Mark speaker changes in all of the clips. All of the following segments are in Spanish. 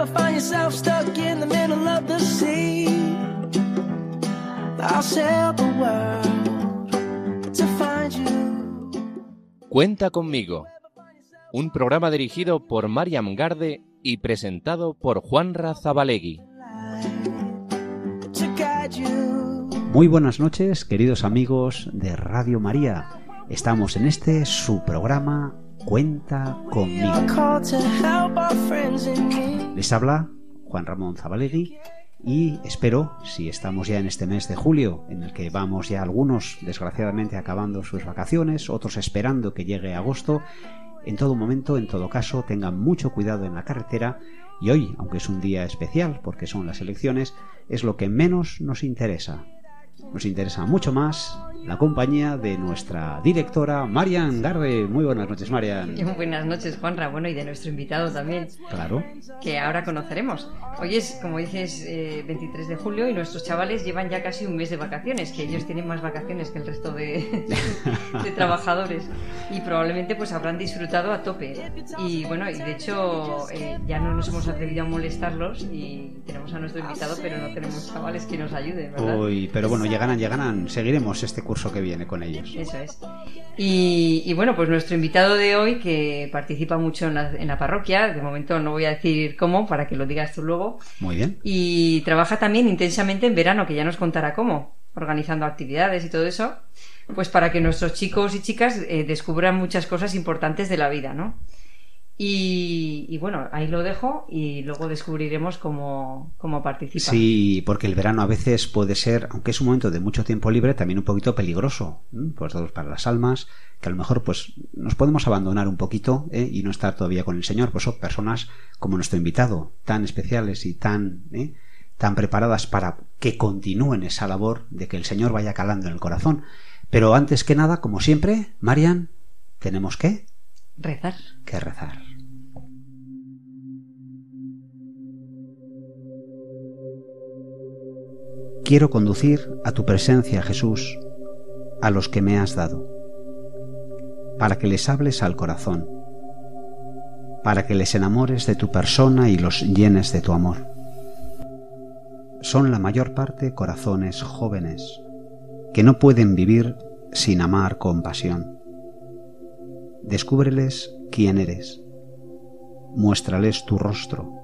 Speaker 1: ever find yourself stuck in the middle of the sea, I'll sail the world to find you.
Speaker 2: Cuenta conmigo. Un programa dirigido por Mariam Garde y presentado por Juan Razabalegui.
Speaker 3: Muy buenas noches, queridos amigos de Radio María. Estamos en este su programa Cuenta conmigo. Les habla Juan Ramón Zabalegui y espero, si estamos ya en este mes de julio, en el que vamos ya algunos desgraciadamente acabando sus vacaciones, otros esperando que llegue agosto, en todo momento, en todo caso, tengan mucho cuidado en la carretera y hoy, aunque es un día especial porque son las elecciones, es lo que menos nos interesa. Nos interesa mucho más la compañía de nuestra directora Marian Garde. Muy buenas noches, Marian.
Speaker 4: Buenas noches, Juanra. Bueno, y de nuestro invitado también,
Speaker 3: Claro.
Speaker 4: que ahora conoceremos. Hoy es, como dices, eh, 23 de julio y nuestros chavales llevan ya casi un mes de vacaciones, que ellos tienen más vacaciones que el resto de, de trabajadores. Y probablemente pues habrán disfrutado a tope. Y bueno, y de hecho eh, ya no nos hemos atrevido a molestarlos y tenemos a nuestro invitado, pero no tenemos chavales que nos ayuden, ¿verdad?
Speaker 3: Uy, pero bueno, llegarán, llegarán. Seguiremos este curso que viene con ellos.
Speaker 4: Eso es. Y, y bueno, pues nuestro invitado de hoy, que participa mucho en la, en la parroquia, de momento no voy a decir cómo, para que lo digas tú luego,
Speaker 3: Muy bien.
Speaker 4: y trabaja también intensamente en verano, que ya nos contará cómo, organizando actividades y todo eso, pues para que nuestros chicos y chicas eh, descubran muchas cosas importantes de la vida, ¿no? Y, y bueno, ahí lo dejo y luego descubriremos cómo, cómo participa.
Speaker 3: Sí, porque el verano a veces puede ser, aunque es un momento de mucho tiempo libre, también un poquito peligroso, ¿m? pues todos para las almas, que a lo mejor pues nos podemos abandonar un poquito ¿eh? y no estar todavía con el Señor, pues son personas como nuestro invitado, tan especiales y tan ¿eh? tan preparadas para que continúen esa labor de que el Señor vaya calando en el corazón. Pero antes que nada, como siempre, Marian, tenemos que
Speaker 4: Rezar.
Speaker 3: que rezar. Quiero conducir a tu presencia, Jesús, a los que me has dado, para que les hables al corazón, para que les enamores de tu persona y los llenes de tu amor. Son la mayor parte corazones jóvenes, que no pueden vivir sin amar con pasión. Descúbreles quién eres. Muéstrales tu rostro.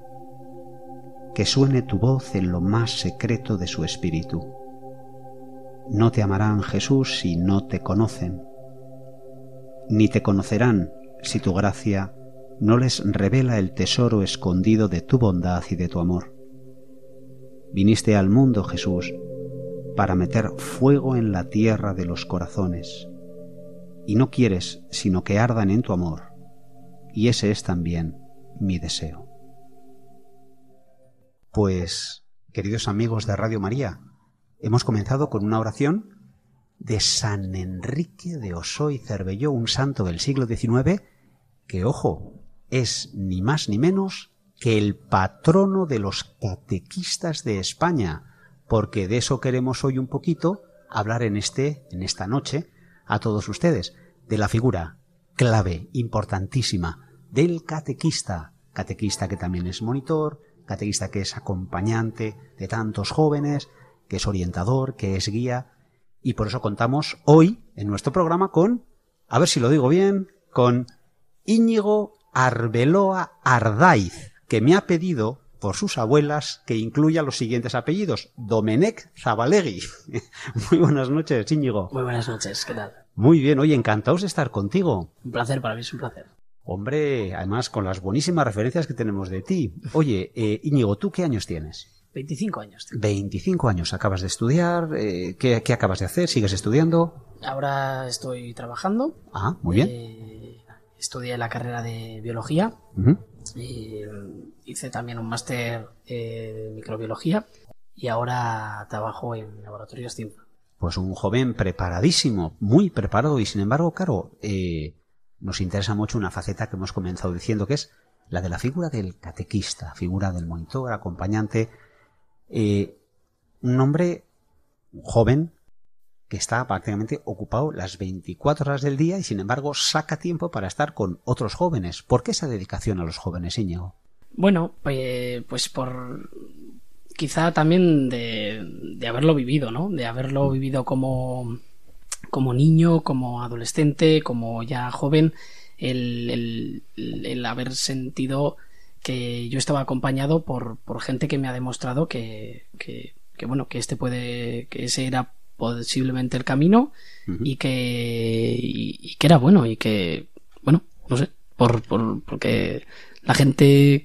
Speaker 3: Que suene tu voz en lo más secreto de su espíritu. No te amarán, Jesús, si no te conocen. Ni te conocerán si tu gracia no les revela el tesoro escondido de tu bondad y de tu amor. Viniste al mundo, Jesús, para meter fuego en la tierra de los corazones y no quieres sino que ardan en tu amor, y ese es también mi deseo. Pues, queridos amigos de Radio María, hemos comenzado con una oración de San Enrique de Ossó y Cervelló, un santo del siglo XIX, que, ojo, es ni más ni menos que el patrono de los catequistas de España, porque de eso queremos hoy un poquito hablar en este, en esta noche, a todos ustedes de la figura clave, importantísima, del catequista, catequista que también es monitor, catequista que es acompañante de tantos jóvenes, que es orientador, que es guía, y por eso contamos hoy en nuestro programa con, a ver si lo digo bien, con Íñigo Arbeloa Ardaiz, que me ha pedido por sus abuelas que incluya los siguientes apellidos. Domenech Zabalegui. Muy buenas noches, Íñigo.
Speaker 5: Muy buenas noches, ¿qué tal?
Speaker 3: Muy bien, oye, encantados de estar contigo.
Speaker 5: Un placer, para mí es un placer.
Speaker 3: Hombre, además con las buenísimas referencias que tenemos de ti. Oye, eh, Íñigo, ¿tú qué años tienes?
Speaker 5: 25 años. tengo.
Speaker 3: 25 años, acabas de estudiar, eh, ¿qué, qué acabas de hacer? ¿Sigues estudiando?
Speaker 5: Ahora estoy trabajando.
Speaker 3: Ah, muy bien.
Speaker 5: Eh, estudié la carrera de biología. Y, hice también un máster de microbiología. Y ahora trabajo en laboratorios CIMPA.
Speaker 3: Pues un joven preparadísimo, muy preparado y sin embargo, claro, eh, nos interesa mucho una faceta que hemos comenzado diciendo que es la de la figura del catequista, figura del monitor, acompañante, eh, un hombre joven que está prácticamente ocupado las 24 horas del día y sin embargo saca tiempo para estar con otros jóvenes. ¿Por qué esa dedicación a los jóvenes, Íñigo?
Speaker 5: Bueno, pues, pues por quizá también de, de haberlo vivido, ¿no? De haberlo vivido como, como niño, como adolescente, como ya joven, el, el, el haber sentido que yo estaba acompañado por, por gente que me ha demostrado que, que, que, bueno, que este puede, que ese era posiblemente el camino y que, y, y que era bueno y que, bueno, no sé, por, por, porque la gente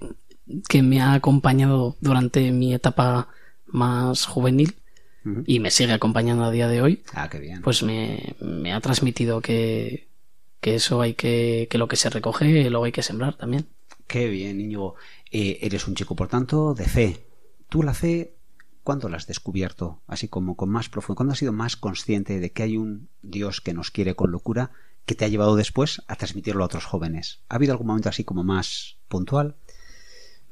Speaker 5: que me ha acompañado durante mi etapa más juvenil Y me sigue acompañando a día de hoy,
Speaker 3: Ah, qué bien.
Speaker 5: pues me, me ha transmitido que, que eso hay que, que lo que se recoge luego hay que sembrar también.
Speaker 3: Qué bien, Íñigo. Eh, eres un chico, por tanto, de fe. ¿Tú la fe, cuándo la has descubierto? Así como con más profundo. ¿Cuándo has sido más consciente de que hay un Dios que nos quiere con locura que te ha llevado después a transmitirlo a otros jóvenes? ¿Ha habido algún momento así como más puntual?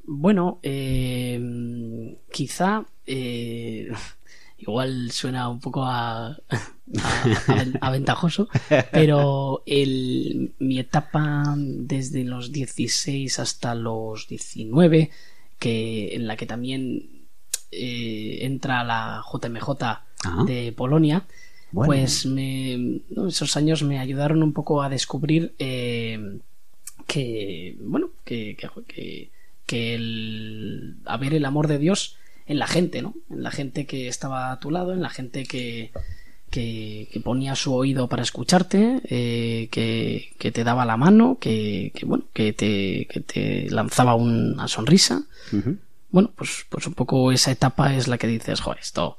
Speaker 5: Bueno, eh, quizá eh, igual suena un poco a, a- a- aventajoso, pero el, mi etapa desde los 16 hasta los 19, que, en la que también eh, entra la JMJ
Speaker 3: Ajá.
Speaker 5: de Polonia,
Speaker 3: Bueno.
Speaker 5: pues me, ¿no? esos años me ayudaron un poco a descubrir eh, que, bueno, que, que, que, que el, a ver el amor de Dios en la gente, ¿no? En la gente que estaba a tu lado, en la gente que, que, que ponía su oído para escucharte, eh, que, que te daba la mano, que, que bueno, que te, que te lanzaba una sonrisa. Bueno, pues, pues un poco esa etapa es la que dices, joder, esto,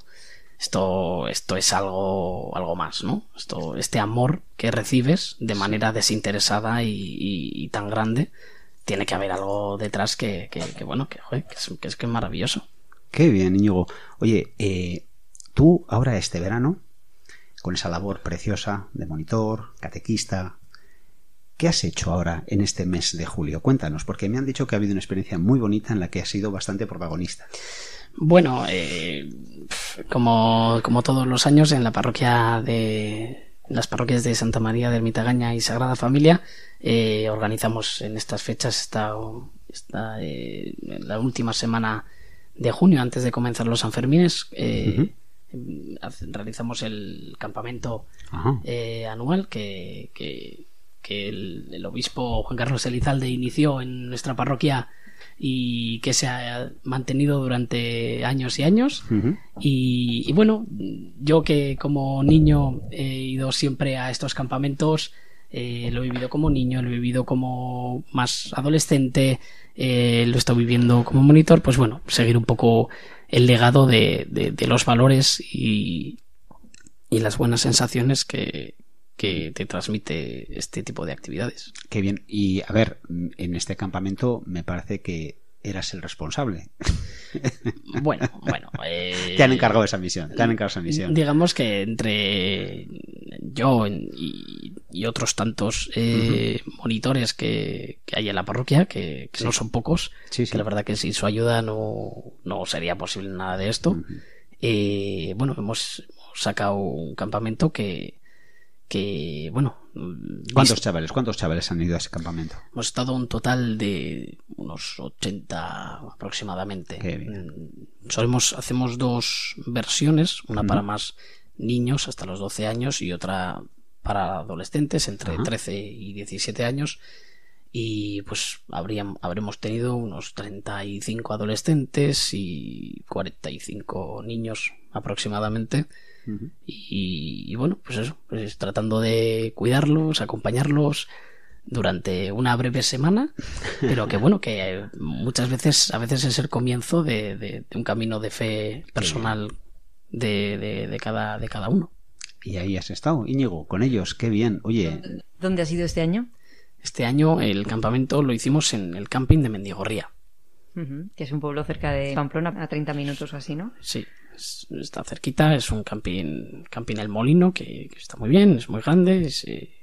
Speaker 5: esto, esto es algo, algo más, ¿no? Esto, este amor que recibes de manera desinteresada y, y- y tan grande, tiene que haber algo detrás que, que, que, bueno, que, joder, que es, que es que es maravilloso.
Speaker 3: Qué bien, Íñigo. Oye, eh, tú ahora este verano, con esa labor preciosa de monitor, catequista, ¿qué has hecho ahora en este mes de julio? Cuéntanos, porque me han dicho que ha habido una experiencia muy bonita en la que has sido bastante protagonista.
Speaker 5: Bueno, eh, como, como todos los años en la parroquia de las parroquias de Santa María de Ermitagaña y Sagrada Familia eh, organizamos en estas fechas esta, esta, eh, la última semana de junio antes de comenzar los Sanfermines eh, realizamos el campamento eh, anual que, que, que el, el obispo Juan Carlos Elizalde inició en nuestra parroquia y que se ha mantenido durante años y años. Y, y bueno, yo que como niño he ido siempre a estos campamentos, eh, lo he vivido como niño, lo he vivido como más adolescente, eh, lo he estado viviendo como monitor, pues bueno, seguir un poco el legado de, de- de los valores y, y las buenas sensaciones que, que te transmite este tipo de actividades.
Speaker 3: Qué bien. Y a ver, en este campamento me parece que eras el responsable.
Speaker 5: Bueno, bueno. eh,
Speaker 3: Te han encargado esa misión. Te han encargado esa misión.
Speaker 5: Digamos que entre yo y, y otros tantos eh, monitores que, que hay en la parroquia, que, que no son pocos,
Speaker 3: Sí, sí.
Speaker 5: que la verdad que sin su ayuda no, no sería posible nada de esto. Eh, bueno, hemos, hemos sacado un campamento que, que bueno,
Speaker 3: ¿Cuántos
Speaker 5: vis-
Speaker 3: chavales? ¿Cuántos chavales han ido a ese campamento?
Speaker 5: Hemos estado un total de unos 80 aproximadamente. Mm, Solemos, hacemos dos versiones, una para más niños hasta los 12 años y otra para adolescentes entre
Speaker 3: Ajá.
Speaker 5: 13 y 17 años. Y pues habrían, habremos tenido unos 35 adolescentes y 45 niños aproximadamente. Y, y bueno, pues eso, pues tratando de cuidarlos, acompañarlos durante una breve semana, pero que bueno, que muchas veces, a veces es el comienzo de, de- de un camino de fe personal de- de cada, de cada uno.
Speaker 3: Y ahí has estado, Íñigo, con ellos. Qué bien. Oye,
Speaker 4: ¿Dónde ha sido este año?
Speaker 5: Este año el campamento lo hicimos en el camping de Mendigorría.
Speaker 4: Ujú, Que es un pueblo cerca de Pamplona, a 30 minutos o así, ¿no?
Speaker 5: Sí, es- está cerquita, es un camping, camping El Molino, que, que está muy bien, es muy grande, es, eh,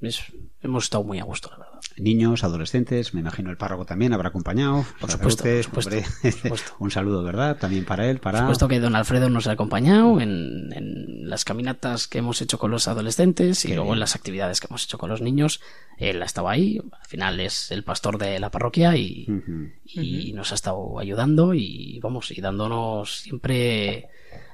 Speaker 5: es- hemos estado muy a gusto, la verdad.
Speaker 3: Niños, adolescentes, me imagino el párroco también habrá acompañado.
Speaker 5: Por supuesto,
Speaker 3: Sacerdotes,
Speaker 5: por supuesto,
Speaker 3: hombre,
Speaker 5: por supuesto.
Speaker 3: Un saludo, ¿verdad? También para él, para...
Speaker 5: Por supuesto que don Alfredo nos ha acompañado en, en las caminatas que hemos hecho con los adolescentes y
Speaker 3: Qué
Speaker 5: luego
Speaker 3: bien.
Speaker 5: en las actividades que hemos hecho con los niños. Él ha estado ahí, al final es el pastor de la parroquia y, y nos ha estado ayudando y vamos, y dándonos siempre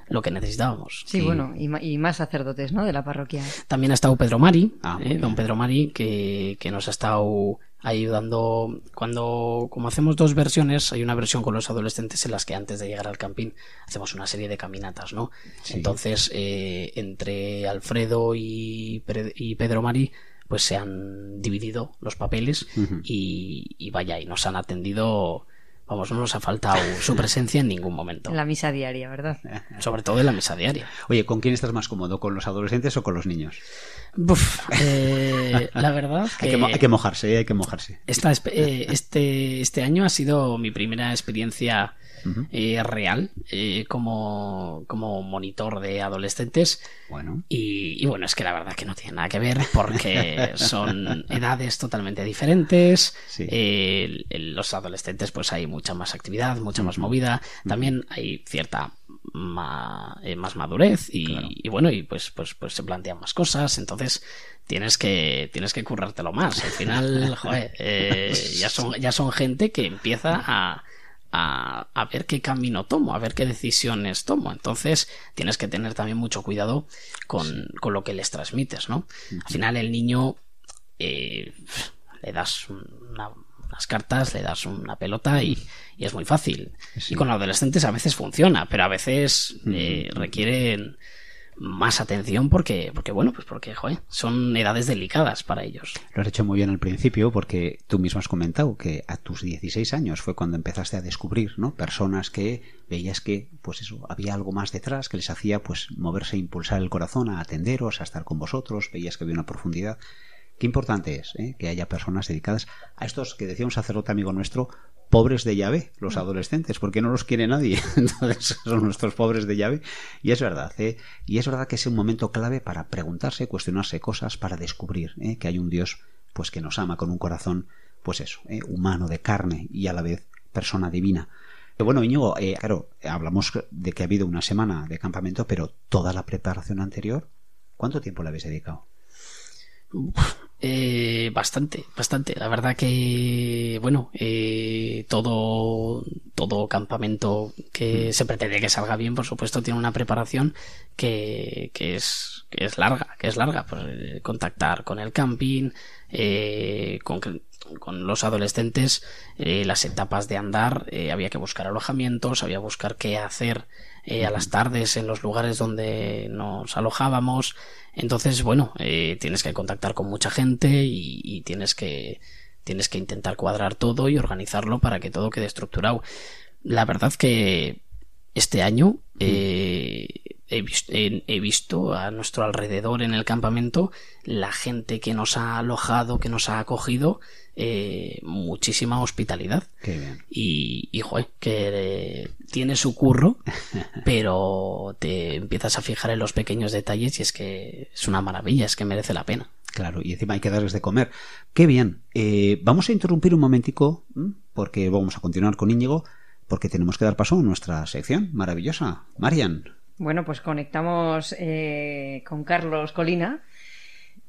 Speaker 5: lo que necesitábamos.
Speaker 4: Sí, bueno, y, ma- y más sacerdotes, ¿no? De la parroquia.
Speaker 5: También ha estado Pedro Mari,
Speaker 3: Ah,
Speaker 5: eh, don. Pedro Mari, que, que nos ha estado ayudando cuando, como hacemos dos versiones, hay una versión con los adolescentes en las que antes de llegar al camping hacemos una serie de caminatas, ¿no?
Speaker 3: Sí.
Speaker 5: Entonces, eh, entre Alfredo y, y Pedro Mari, pues se han dividido los papeles y vaya, y nos han atendido, vamos, no nos ha faltado su presencia en ningún momento,
Speaker 4: En la misa diaria, ¿verdad?
Speaker 5: sobre todo en la mesa diaria.
Speaker 3: Oye, ¿con quién estás más cómodo? ¿Con los adolescentes o con los niños?
Speaker 5: Buf, eh, la verdad
Speaker 3: Hay que, hay que mojarse, hay que mojarse.
Speaker 5: Esta eh, este, este año ha sido mi primera experiencia Eh, real eh, como, como monitor de adolescentes
Speaker 3: Bueno,
Speaker 5: y, y bueno, es que la verdad que no tiene nada que ver porque son edades totalmente diferentes.
Speaker 3: Sí.
Speaker 5: Eh, los adolescentes pues hay mucha más actividad, mucha más movida. También hay cierta ma- eh, más madurez y,
Speaker 3: Claro.
Speaker 5: y bueno, y pues, pues, pues se plantean más cosas. Entonces tienes que, tienes que currártelo más. Al final, joder, eh, ya, son, ya son gente que empieza a, a, a ver qué camino tomo, a ver qué decisiones tomo. Entonces, tienes que tener también mucho cuidado con, con lo que les transmites, ¿no? Al final, el niño eh, le das una- unas cartas, le das una pelota y, y es muy fácil.
Speaker 3: Sí.
Speaker 5: Y con adolescentes a veces funciona, pero a veces eh, requieren más atención porque, porque bueno, pues porque, son edades delicadas para ellos.
Speaker 3: lo has hecho muy bien al principio porque tú mismo has comentado que a tus 16 años fue cuando empezaste a descubrir, ¿no? Personas que veías que, pues eso, había algo más detrás que les hacía, pues, moverse impulsar el corazón a atenderos, a estar con vosotros, veías que había una profundidad. Qué importante es ¿eh? que haya personas dedicadas a estos que decía un sacerdote amigo nuestro, pobres de llave, los adolescentes, porque no los quiere nadie. Entonces son nuestros pobres de llave. Y es verdad, ¿eh? y es verdad que es un momento clave para preguntarse, cuestionarse cosas, para descubrir ¿eh? que hay un Dios pues que nos ama con un corazón, pues eso, ¿eh? humano, de carne y a la vez persona divina. Bueno, Íñigo, eh, claro, hablamos de que ha habido una semana de campamento, pero toda la preparación anterior, ¿cuánto tiempo le habéis dedicado?
Speaker 5: Eh, bastante, bastante. La verdad que, bueno, eh, todo, todo campamento que se pretende que salga bien, por supuesto, tiene una preparación que, que es, que es larga, que es larga. Pues, eh, contactar con el camping, eh, con, con los adolescentes, eh, las etapas de andar, había que buscar alojamientos, había que buscar qué hacer eh, a las tardes en los lugares donde nos alojábamos. Entonces, bueno, eh, tienes que contactar con mucha gente y, y tienes que tienes que intentar cuadrar todo y organizarlo para que todo quede estructurado. La verdad que este año eh, he, vis- he- he visto a nuestro alrededor en el campamento la gente que nos ha alojado, que nos ha acogido, eh, muchísima hospitalidad.
Speaker 3: Qué bien.
Speaker 5: Y, y joder, que eh, tiene su curro, pero te empiezas a fijar en los pequeños detalles y es que es una maravilla, es que merece la pena.
Speaker 3: Claro, y encima hay que darles de comer. Qué bien. Vamos a interrumpir un momentico, porque vamos a continuar con Íñigo, porque tenemos que dar paso a nuestra sección maravillosa. Marian.
Speaker 4: Bueno, pues conectamos eh, con Carlos Colina,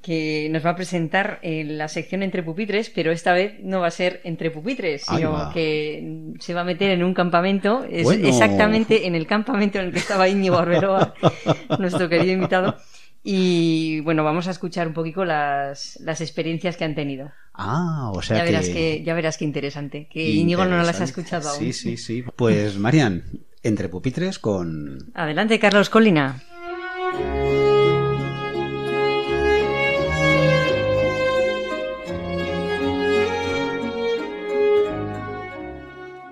Speaker 4: que nos va a presentar eh, la sección entre pupitres, pero esta vez no va a ser entre pupitres, sino que se va a meter en un campamento, es
Speaker 3: Bueno.
Speaker 4: exactamente en el campamento en el que estaba Íñigo Arbeloa, nuestro querido invitado. Y bueno, vamos a escuchar un poquito las, las experiencias que han tenido.
Speaker 3: Ah, o sea
Speaker 4: ya,
Speaker 3: que...
Speaker 4: verás que... ya verás qué interesante. Que Íñigo no las ha escuchado aún.
Speaker 3: Sí, sí, sí. Pues Marian, entre pupitres con...
Speaker 4: Adelante, Carlos Colina.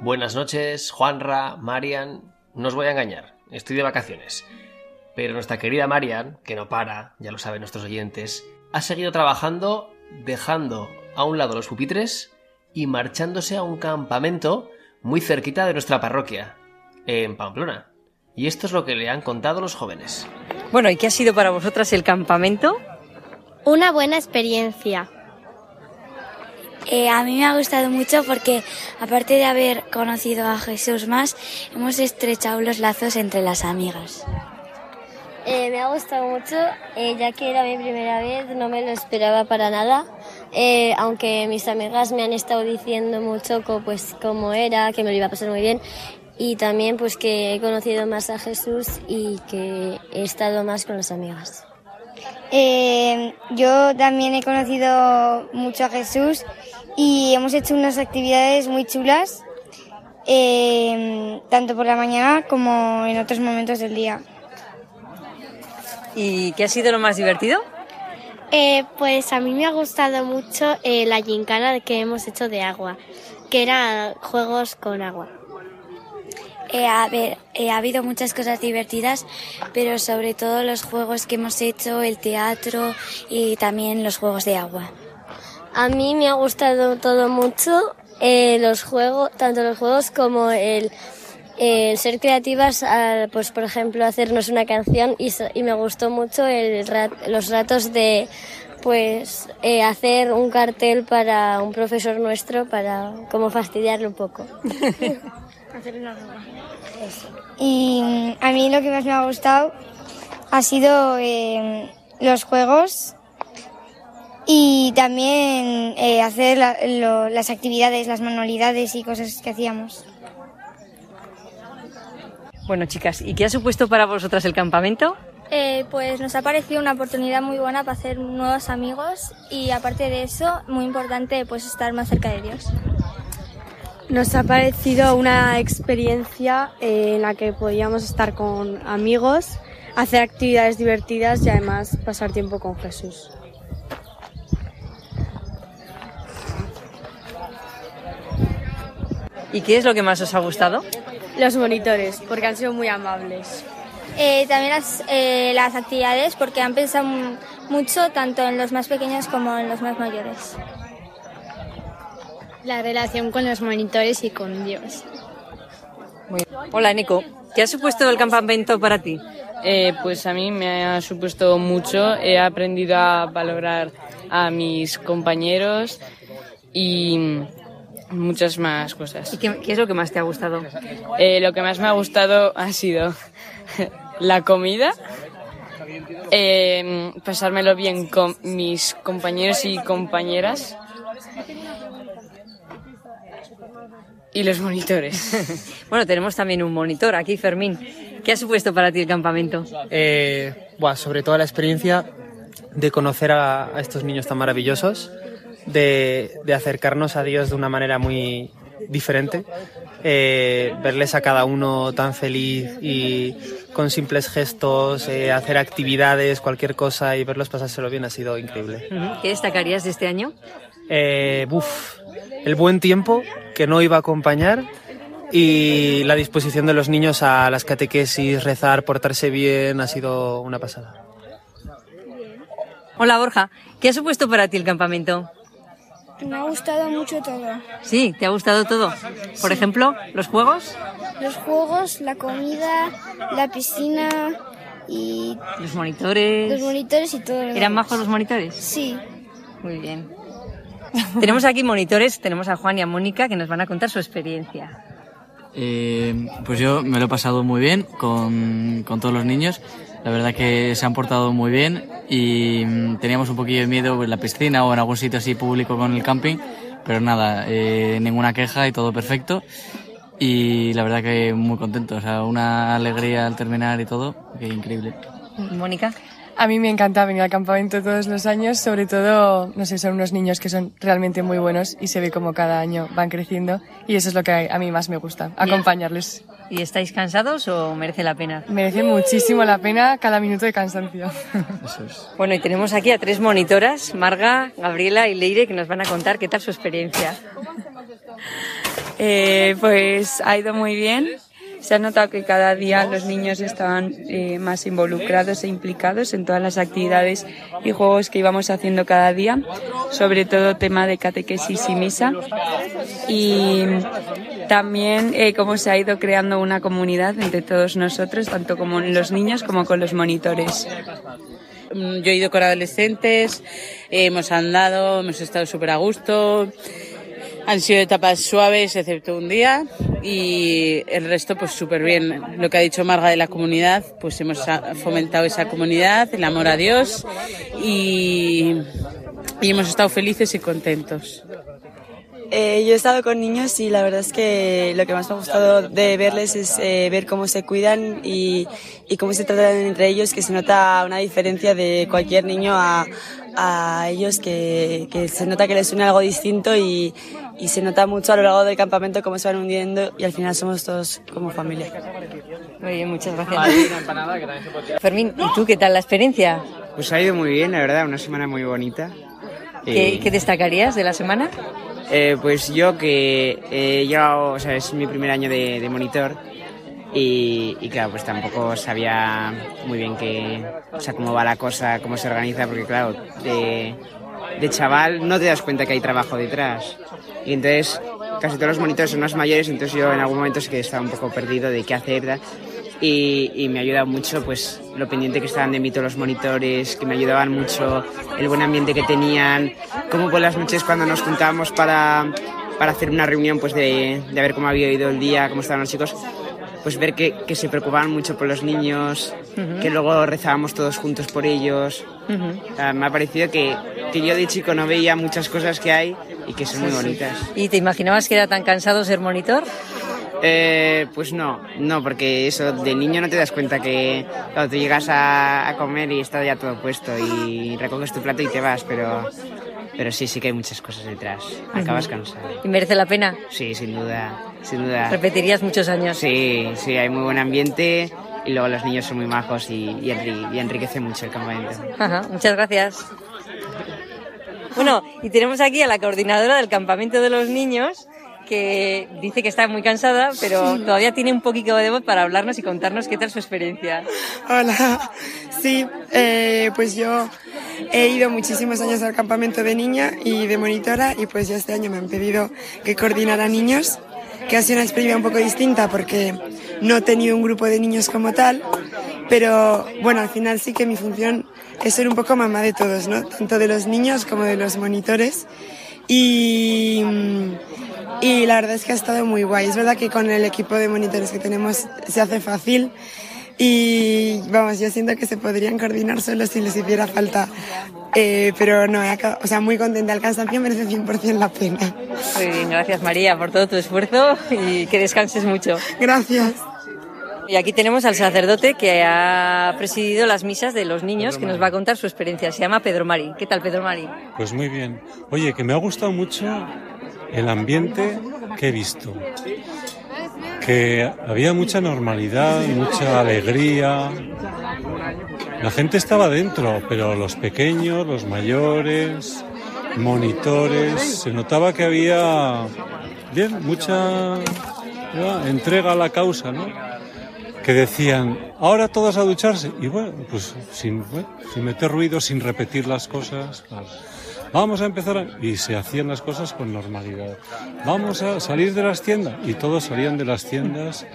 Speaker 6: Buenas noches, Juanra, Marian. No os voy a engañar, estoy de vacaciones. Pero nuestra querida Marian, que no para, ya lo saben nuestros oyentes, ha seguido trabajando dejando a un lado los pupitres y marchándose a un campamento muy cerquita de nuestra parroquia, en Pamplona. Y esto es lo que le han contado los jóvenes.
Speaker 4: Bueno, ¿y qué ha sido para vosotras el campamento?
Speaker 7: Una buena experiencia.
Speaker 8: Eh, a mí me ha gustado mucho porque, aparte de haber conocido a Jesús más, hemos estrechado los lazos entre las amigas.
Speaker 7: Eh, me ha gustado mucho, eh, ya que era mi primera vez, no me lo esperaba para nada. Eh, aunque mis amigas me han estado diciendo mucho co- pues cómo era, que me lo iba a pasar muy bien. Y también pues que he conocido más a Jesús y que he estado más con las amigas.
Speaker 9: Yo también he conocido mucho a Jesús y hemos hecho unas actividades muy chulas, tanto por la mañana como en otros momentos del día.
Speaker 4: ¿Y qué ha sido lo más divertido?
Speaker 7: Eh, pues a mí me ha gustado mucho eh, la gincana que hemos hecho de agua, que era juegos con agua.
Speaker 8: Eh, a ver, eh, ha habido muchas cosas divertidas, pero sobre todo los juegos que hemos hecho, el teatro y también los juegos de agua.
Speaker 7: A mí me ha gustado todo mucho, eh, los juegos, tanto los juegos como el, el ser creativas, pues por ejemplo hacernos una canción y, me gustó mucho el rat- los ratos de pues eh, hacer un cartel para un profesor nuestro para como fastidiarle un poco.
Speaker 9: Y mm, a mí lo que más me ha gustado ha sido eh, los juegos y también eh, hacer la- lo- las actividades, las manualidades y cosas que hacíamos.
Speaker 4: Bueno, chicas, ¿y qué ha supuesto para vosotras el campamento?
Speaker 10: Eh, pues nos ha parecido una oportunidad muy buena para hacer nuevos amigos y aparte de eso, muy importante pues estar más cerca de Dios.
Speaker 11: Nos ha parecido una experiencia eh, en la que podíamos estar con amigos, hacer actividades divertidas y además pasar tiempo con Jesús.
Speaker 4: ¿Y qué es lo que más os ha gustado?
Speaker 11: Los monitores, porque han sido muy amables.
Speaker 10: Eh, también las, eh, las actividades porque han pensado mu- mucho tanto en los más pequeños como en los más mayores.
Speaker 12: La relación con los monitores y con Dios.
Speaker 4: Muy. Hola, Nico. ¿Qué ha supuesto el campamento para ti?
Speaker 13: Eh, pues a mí me ha supuesto mucho. He aprendido a valorar a mis compañeros y muchas más cosas.
Speaker 4: ¿Y qué, qué es lo que más te ha gustado?
Speaker 13: Eh, lo que más me ha gustado ha sido la comida, eh, pasármelo bien con mis compañeros y compañeras y los monitores.
Speaker 4: Bueno, tenemos también un monitor aquí, Fermín. ¿Qué ha supuesto para ti el campamento?
Speaker 14: Eh, buah, sobre todo la experiencia de conocer a, a estos niños tan maravillosos, de, de acercarnos a Dios de una manera muy diferente, eh, verles a cada uno tan feliz y con simples gestos, eh, hacer actividades, cualquier cosa y verlos pasárselo bien ha sido increíble.
Speaker 4: ¿Qué destacarías de este año?
Speaker 14: Eh, buf, el buen tiempo que no iba a acompañar y la disposición de los niños a las catequesis, rezar, portarse bien, ha sido una pasada.
Speaker 4: Hola, Borja. ¿Qué ha supuesto para ti el campamento?
Speaker 9: Me ha gustado mucho todo.
Speaker 4: Sí, ¿te ha gustado todo? Por ejemplo, los juegos,
Speaker 9: Los juegos, la comida, la piscina y
Speaker 4: los monitores.
Speaker 9: los monitores y todo. lo
Speaker 4: ¿Eran
Speaker 9: demás.
Speaker 4: majos los monitores?
Speaker 9: Sí.
Speaker 4: Muy bien. tenemos aquí monitores, tenemos a Juan y a Mónica que nos van a contar su experiencia.
Speaker 15: Eh, pues yo me lo he pasado muy bien con, con todos los niños. La verdad que se han portado muy bien y mm, teníamos un poquillo de miedo en la piscina o en algún sitio así público con el camping, pero nada, eh, ninguna queja y todo perfecto. Y la verdad que muy contento, o sea, una alegría al terminar y todo, que increíble.
Speaker 4: Mónica.
Speaker 16: A mí me encanta venir al campamento todos los años, sobre todo, no sé, son unos niños que son realmente muy buenos y se ve como cada año van creciendo y eso es lo que a mí más me gusta, acompañarles.
Speaker 4: ¿Y estáis cansados o merece la pena?
Speaker 16: Merece muchísimo la pena cada minuto de cansancio.
Speaker 4: Bueno, y tenemos aquí a tres monitoras, Marga, Gabriela y Leire, que nos van a contar qué tal su experiencia.
Speaker 17: Eh, pues ha ido muy bien. Se ha notado que cada día los niños estaban eh, más involucrados e implicados en todas las actividades y juegos que íbamos haciendo cada día, sobre todo tema de catequesis y misa. Y también eh, cómo se ha ido creando una comunidad entre todos nosotros, tanto como los niños como con los monitores.
Speaker 18: mm, yo he ido con adolescentes, eh, hemos andado, hemos estado súper a gusto. Han sido etapas suaves, excepto un día, y el resto, pues súper bien. Lo que ha dicho Marga de la comunidad, pues hemos fomentado esa comunidad, el amor a Dios, y, y hemos estado felices y contentos.
Speaker 19: Eh, yo he estado con niños y la verdad es que lo que más me ha gustado de verles es eh, ver cómo se cuidan y, y cómo se tratan entre ellos, que se nota una diferencia de cualquier niño a, a ellos, que, que se nota que les une algo distinto y, y se nota mucho a lo largo del campamento cómo se van hundiendo y al final somos todos como familia.
Speaker 4: Muy bien, muchas gracias. Fermín, ¿y tú qué tal la experiencia?
Speaker 20: Pues ha ido muy bien, la verdad, una semana muy bonita.
Speaker 4: ¿Qué, qué destacarías de la semana?
Speaker 20: eh, pues yo que he llegado, o sea, es mi primer año de, de monitor y, y claro, pues tampoco sabía muy bien qué, o sea, cómo va la cosa, cómo se organiza, porque claro, de, de chaval no te das cuenta que hay trabajo detrás. Y entonces casi todos los monitores son más mayores, entonces yo en algún momento sí que estaba un poco perdido de qué hacer. Y, y me ha ayudado mucho pues lo pendiente que estaban de mí todos los monitores, que me ayudaban mucho, el buen ambiente que tenían, como por las noches cuando nos juntábamos para, para hacer una reunión pues de, de ver cómo había ido el día, cómo estaban los chicos, pues ver que, que se preocupaban mucho por los niños, que luego rezábamos todos juntos por ellos. Me ha parecido que, que yo de chico no veía muchas cosas que hay y que son muy
Speaker 4: sí.
Speaker 20: bonitas.
Speaker 4: ¿Y te imaginabas que era tan cansado ser monitor?
Speaker 20: Eh, pues no, no, porque eso, de niño no te das cuenta que cuando tú llegas a, a comer y está ya todo puesto y recoges tu plato y te vas, pero, pero sí, sí que hay muchas cosas detrás. Acabas cansado.
Speaker 4: ¿Y merece la pena?
Speaker 20: Sí, sin duda, sin duda.
Speaker 4: ¿Repetirías muchos años?
Speaker 20: Sí, sí, hay muy buen ambiente y luego los niños son muy majos y, y, enri- y enriquece mucho el campamento.
Speaker 4: Ajá, muchas gracias. Bueno, y tenemos aquí a la coordinadora del campamento de los niños que dice que está muy cansada, pero todavía tiene un poquito de voz para hablarnos y contarnos qué tal su experiencia.
Speaker 21: Hola, sí, eh, pues yo he ido muchísimos años al campamento de niña y de monitora y pues ya este año me han pedido que coordinara niños, que ha sido una experiencia un poco distinta porque no he tenido un grupo de niños como tal, pero bueno, al final sí que mi función es ser un poco mamá de todos, ¿no? Tanto de los niños como de los monitores y... Y la verdad es que ha estado muy guay. Es verdad que con el equipo de monitores que tenemos se hace fácil. Y vamos, yo siento que se podrían coordinar solo si les hiciera falta. Eh, pero no, o sea, muy contenta. El cansancio merece 100% la pena.
Speaker 4: Muy bien, gracias María por todo tu esfuerzo y que descanses mucho.
Speaker 21: Gracias.
Speaker 4: Y aquí tenemos al sacerdote que ha presidido las misas de los niños, que nos va a contar su experiencia. Se llama Pedro Mari. ¿Qué tal, Pedro Mari?
Speaker 22: Pues muy bien. Oye, que me ha gustado mucho el ambiente que he visto. Que había mucha normalidad, mucha alegría. La gente estaba dentro, pero los pequeños, los mayores, monitores, se notaba que había bien, mucha entrega a la causa, ¿no? que decían, ahora todos a ducharse. Y bueno, pues sin, bueno, sin meter ruido, sin repetir las cosas. Vamos a empezar a... Y se hacían las cosas con normalidad. Vamos a salir de las tiendas. Y todos salían de las tiendas.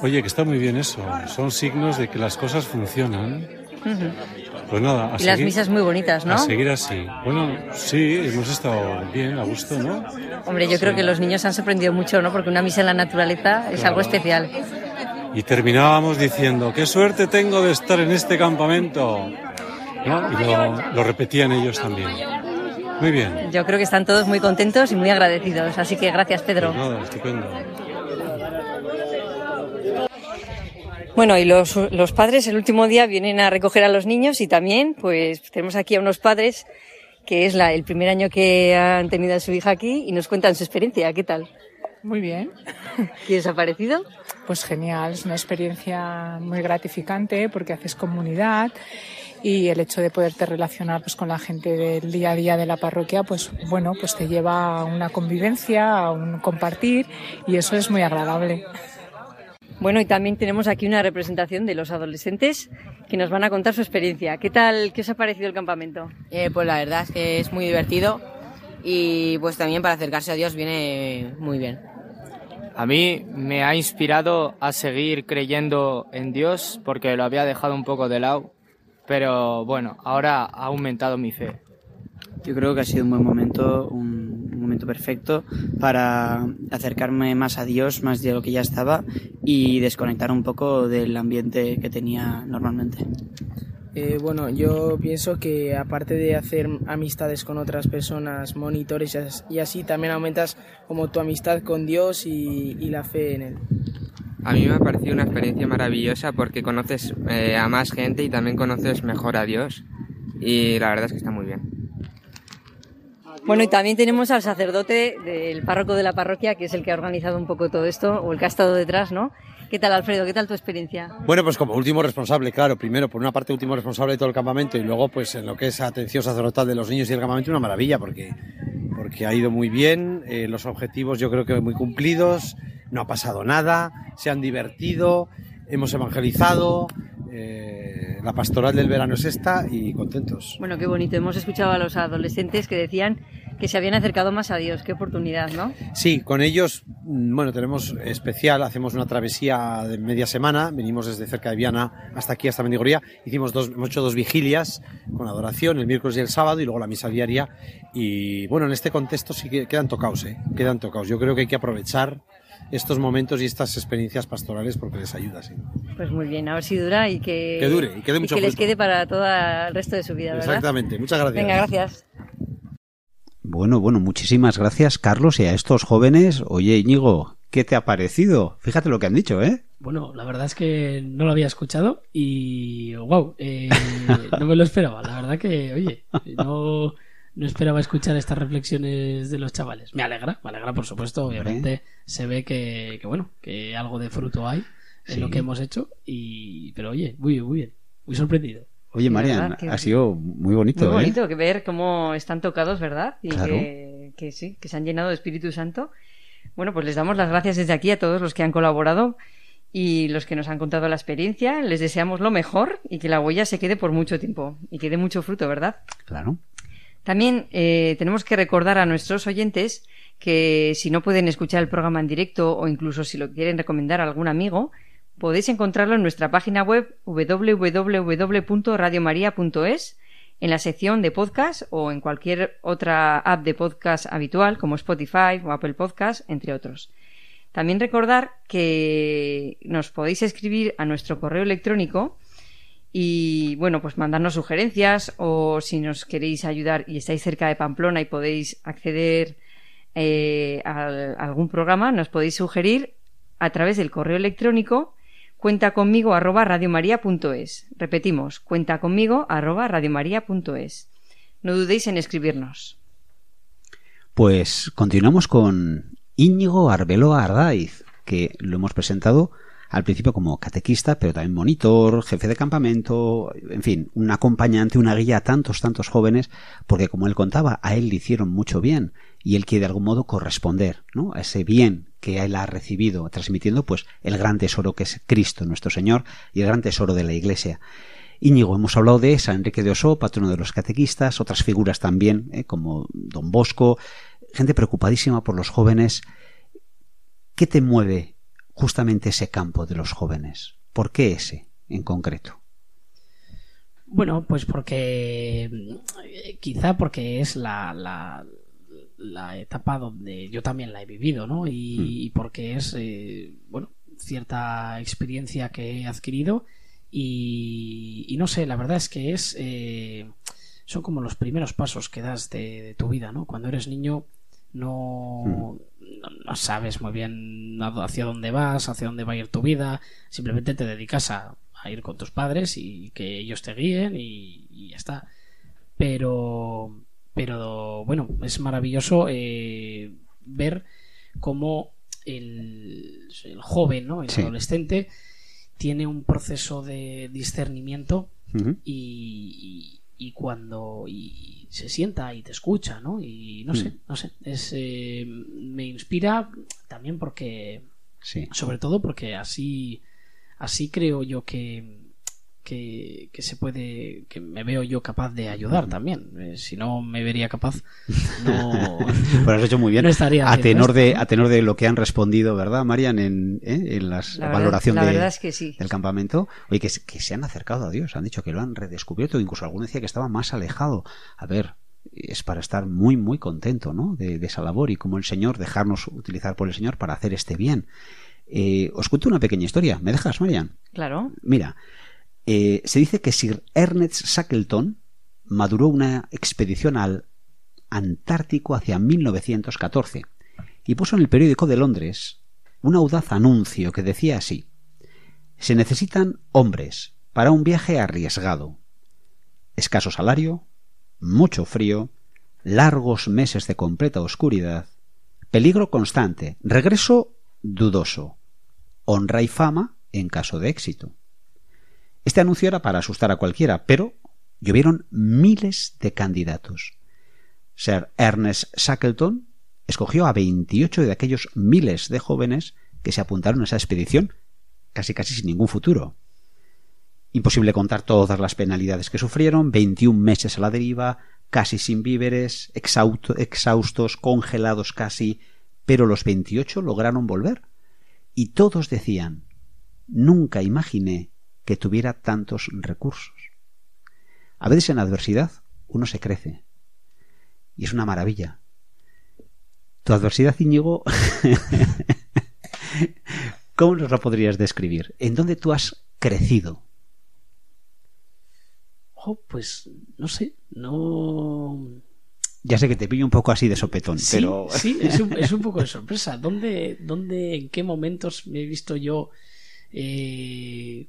Speaker 22: Oye, que está muy bien eso. Son signos de que las cosas funcionan. Pues nada, a
Speaker 4: Y las
Speaker 22: seguir-
Speaker 4: misas muy bonitas, ¿no?
Speaker 22: A seguir así. Bueno, sí, hemos estado bien, a gusto, ¿no?
Speaker 4: Hombre, yo creo que los niños han sorprendido mucho, ¿no? Porque una misa en la naturaleza es
Speaker 22: Claro.
Speaker 4: algo especial.
Speaker 22: Y terminábamos diciendo, qué suerte tengo de estar en este campamento. ¿No? Y lo, lo repetían ellos también. Muy bien.
Speaker 4: Yo creo que están todos muy contentos y muy agradecidos. Así que gracias, Pedro.
Speaker 22: Pues nada, estupendo.
Speaker 4: Bueno, y los, los padres el último día vienen a recoger a los niños y también, pues tenemos aquí a unos padres que es la, el primer año que han tenido a su hija aquí y nos cuentan su experiencia. ¿Qué tal?
Speaker 23: Muy bien.
Speaker 4: ¿Qué os ha parecido?
Speaker 23: Pues genial, es una experiencia muy gratificante porque haces comunidad y el hecho de poderte relacionar pues con la gente del día a día de la parroquia, pues bueno, pues te lleva a una convivencia, a un compartir y eso es muy agradable.
Speaker 4: Bueno, y también tenemos aquí una representación de los adolescentes que nos van a contar su experiencia. ¿Qué tal? ¿Qué os ha parecido el campamento?
Speaker 24: Eh, pues la verdad es que es muy divertido y pues también para acercarse a Dios viene muy bien.
Speaker 25: A mí me ha inspirado a seguir creyendo en Dios porque lo había dejado un poco de lado pero bueno, ahora ha aumentado mi fe.
Speaker 26: Yo creo que ha sido un buen momento, un, momento perfecto para acercarme más a Dios, más de lo que ya estaba y desconectar un poco del ambiente que tenía normalmente.
Speaker 27: Eh, bueno, yo pienso que aparte de hacer amistades con otras personas, monitores y as- y así, también aumentas como tu amistad con Dios y, y la fe en Él.
Speaker 28: A mí me ha parecido una experiencia maravillosa porque conoces eh, a más gente y también conoces mejor a Dios y la verdad es que está muy bien.
Speaker 4: Bueno, y también tenemos al sacerdote del párroco de la parroquia, que es el que ha organizado un poco todo esto, o el que ha estado detrás, ¿no? ¿Qué tal, Alfredo? ¿Qué tal tu experiencia?
Speaker 29: Bueno, pues como último responsable, claro, primero por una parte último responsable de todo el campamento y luego pues en lo que es atención sacerdotal de los niños y el campamento una maravilla porque, porque ha ido muy bien, eh, los objetivos yo creo que muy cumplidos, no ha pasado nada, se han divertido, hemos evangelizado, eh, la pastoral del verano es esta y contentos.
Speaker 4: Bueno, qué bonito. Hemos escuchado a los adolescentes que decían que se habían acercado más a Dios. Qué oportunidad, ¿no?
Speaker 29: Sí, con ellos, mm, bueno, tenemos especial, hacemos una travesía de media semana, venimos desde cerca de Viana hasta aquí, hasta Mendigoría, hicimos dos, hemos hecho dos vigilias con adoración, el miércoles y el sábado, y luego la misa diaria, y bueno, en este contexto sí que quedan tocados, ¿eh? quedan tocados. Yo creo que hay que aprovechar estos momentos y estas experiencias pastorales porque les ayuda, sí.
Speaker 4: Pues muy bien, a ver si dura y que,
Speaker 29: Que dure y que
Speaker 4: les
Speaker 29: fruto.
Speaker 4: quede para todo el resto de su vida, ¿verdad?
Speaker 29: Exactamente, muchas gracias.
Speaker 4: Venga, gracias.
Speaker 3: Bueno, bueno, muchísimas gracias, Carlos, y a estos jóvenes. Oye, Íñigo, ¿qué te ha parecido? Fíjate lo que han dicho, ¿eh?
Speaker 5: Bueno, la verdad es que no lo había escuchado y wow, no me lo esperaba. La verdad que, oye, no, no esperaba escuchar estas reflexiones de los chavales. Me alegra, me alegra, por supuesto. Obviamente se ve que, que bueno, que algo de fruto hay en
Speaker 3: Sí.
Speaker 5: lo que hemos hecho y, pero oye, muy bien, muy bien, muy sorprendido.
Speaker 3: Oye, Marian.
Speaker 4: Que-
Speaker 3: ha sido muy bonito,
Speaker 4: Muy
Speaker 3: ¿eh?
Speaker 4: bonito que ver cómo están tocados, ¿verdad? Y
Speaker 3: Claro.
Speaker 4: que, que sí, que se han llenado de Espíritu Santo. Bueno, pues les damos las gracias desde aquí a todos los que han colaborado y los que nos han contado la experiencia. Les deseamos lo mejor y que la huella se quede por mucho tiempo y que dé mucho fruto, ¿verdad?
Speaker 3: Claro.
Speaker 4: También eh, tenemos que recordar a nuestros oyentes que si no pueden escuchar el programa en directo o incluso si lo quieren recomendar a algún amigo, podéis encontrarlo en nuestra página web www.radiomaria.es en la sección de podcast o en cualquier otra app de podcast habitual como Spotify o Apple Podcast, entre otros. También recordar que nos podéis escribir a nuestro correo electrónico y bueno, pues mandarnos sugerencias o si nos queréis ayudar y estáis cerca de Pamplona y podéis acceder eh, a, algún programa, nos podéis sugerir a través del correo electrónico cuenta conmigo arroba radiomaria.es. Repetimos, cuenta conmigo arroba radiomaria.es. No dudéis en escribirnos.
Speaker 3: Pues continuamos con Íñigo Arbeloa Ardaiz, que lo hemos presentado al principio como catequista, pero también monitor, jefe de campamento, en fin, un acompañante, una guía a tantos, tantos jóvenes, porque como él contaba, a él le hicieron mucho bien y él quiere de algún modo corresponder ¿no? a ese bien que él ha recibido, transmitiendo pues el gran tesoro que es Cristo nuestro Señor y el gran tesoro de la Iglesia. Íñigo, hemos hablado de San Enrique de Oso, patrono de los catequistas, otras figuras también, ¿eh? como Don Bosco, gente preocupadísima por los jóvenes. ¿Qué te mueve justamente ese campo de los jóvenes? ¿Por qué ese en concreto?
Speaker 5: Bueno, pues porque quizá porque es la, la, la etapa donde yo también la he vivido, ¿no? Y, y porque es, eh, bueno, cierta experiencia que he adquirido y, y no sé, la verdad es que es, eh, son como los primeros pasos que das de, de tu vida, ¿no? Cuando eres niño no, no, no sabes muy bien hacia dónde vas, hacia dónde va a ir tu vida, simplemente te dedicas a, a ir con tus padres y que ellos te guíen y, y ya está. Pero, pero bueno, es maravilloso eh, ver cómo el, el joven, ¿no? el
Speaker 3: Sí.
Speaker 5: adolescente, tiene un proceso de discernimiento y, y- y cuando y se sienta y te escucha, ¿no? Y no sé,
Speaker 3: Mm.
Speaker 5: no sé, es eh, me inspira también porque
Speaker 3: Sí.
Speaker 5: sobre todo porque así así creo yo que que, que se puede que me veo yo capaz de ayudar también Eh, si no me vería capaz no
Speaker 3: has hecho muy bien.
Speaker 5: No estaría
Speaker 3: a tenor
Speaker 5: esto,
Speaker 3: de a tenor de lo que han respondido, ¿verdad, Marian? En, ¿eh? en las,
Speaker 4: La verdad-
Speaker 3: valoración
Speaker 4: la
Speaker 3: de-
Speaker 4: es que sí.
Speaker 3: del campamento. Oye, que, se- que se han acercado a Dios. Han dicho que lo han redescubierto. Incluso alguno decía que estaba más alejado. A ver, es para estar muy, muy contento, ¿no? De, de esa labor y como el Señor, dejarnos utilizar por el Señor para hacer este bien. Eh, os cuento una pequeña historia. ¿Me dejas, Marian?
Speaker 4: Claro.
Speaker 3: Mira, eh, se dice que Sir Ernest Shackleton maduró una expedición al Antártico hacia 1914 y puso en el periódico de Londres un audaz anuncio que decía así: Se necesitan hombres para un viaje arriesgado. Escaso salario, mucho frío, largos meses de completa oscuridad, peligro constante, regreso dudoso, honra y fama en caso de éxito. Este anuncio era para asustar a cualquiera, pero llovieron miles de candidatos. Sir Ernest Shackleton escogió a 28 de aquellos miles de jóvenes que se apuntaron a esa expedición, casi casi sin ningún futuro. Imposible contar todas las penalidades que sufrieron, 21 meses a la deriva, casi sin víveres, exhaustos, congelados casi, pero los 28 lograron volver. Y todos decían, nunca imaginé que tuviera tantos recursos. A veces en adversidad uno se crece. Y es una maravilla. Tu adversidad, Íñigo, ¿cómo nos la podrías describir? ¿En dónde tú has crecido?
Speaker 5: Oh, pues no sé, no.
Speaker 3: Ya sé que te pillo un poco así de sopetón,
Speaker 5: Sí,
Speaker 3: pero...
Speaker 5: sí, es un, es un poco de sorpresa. ¿Dónde, dónde, en qué momentos me he visto yo eh,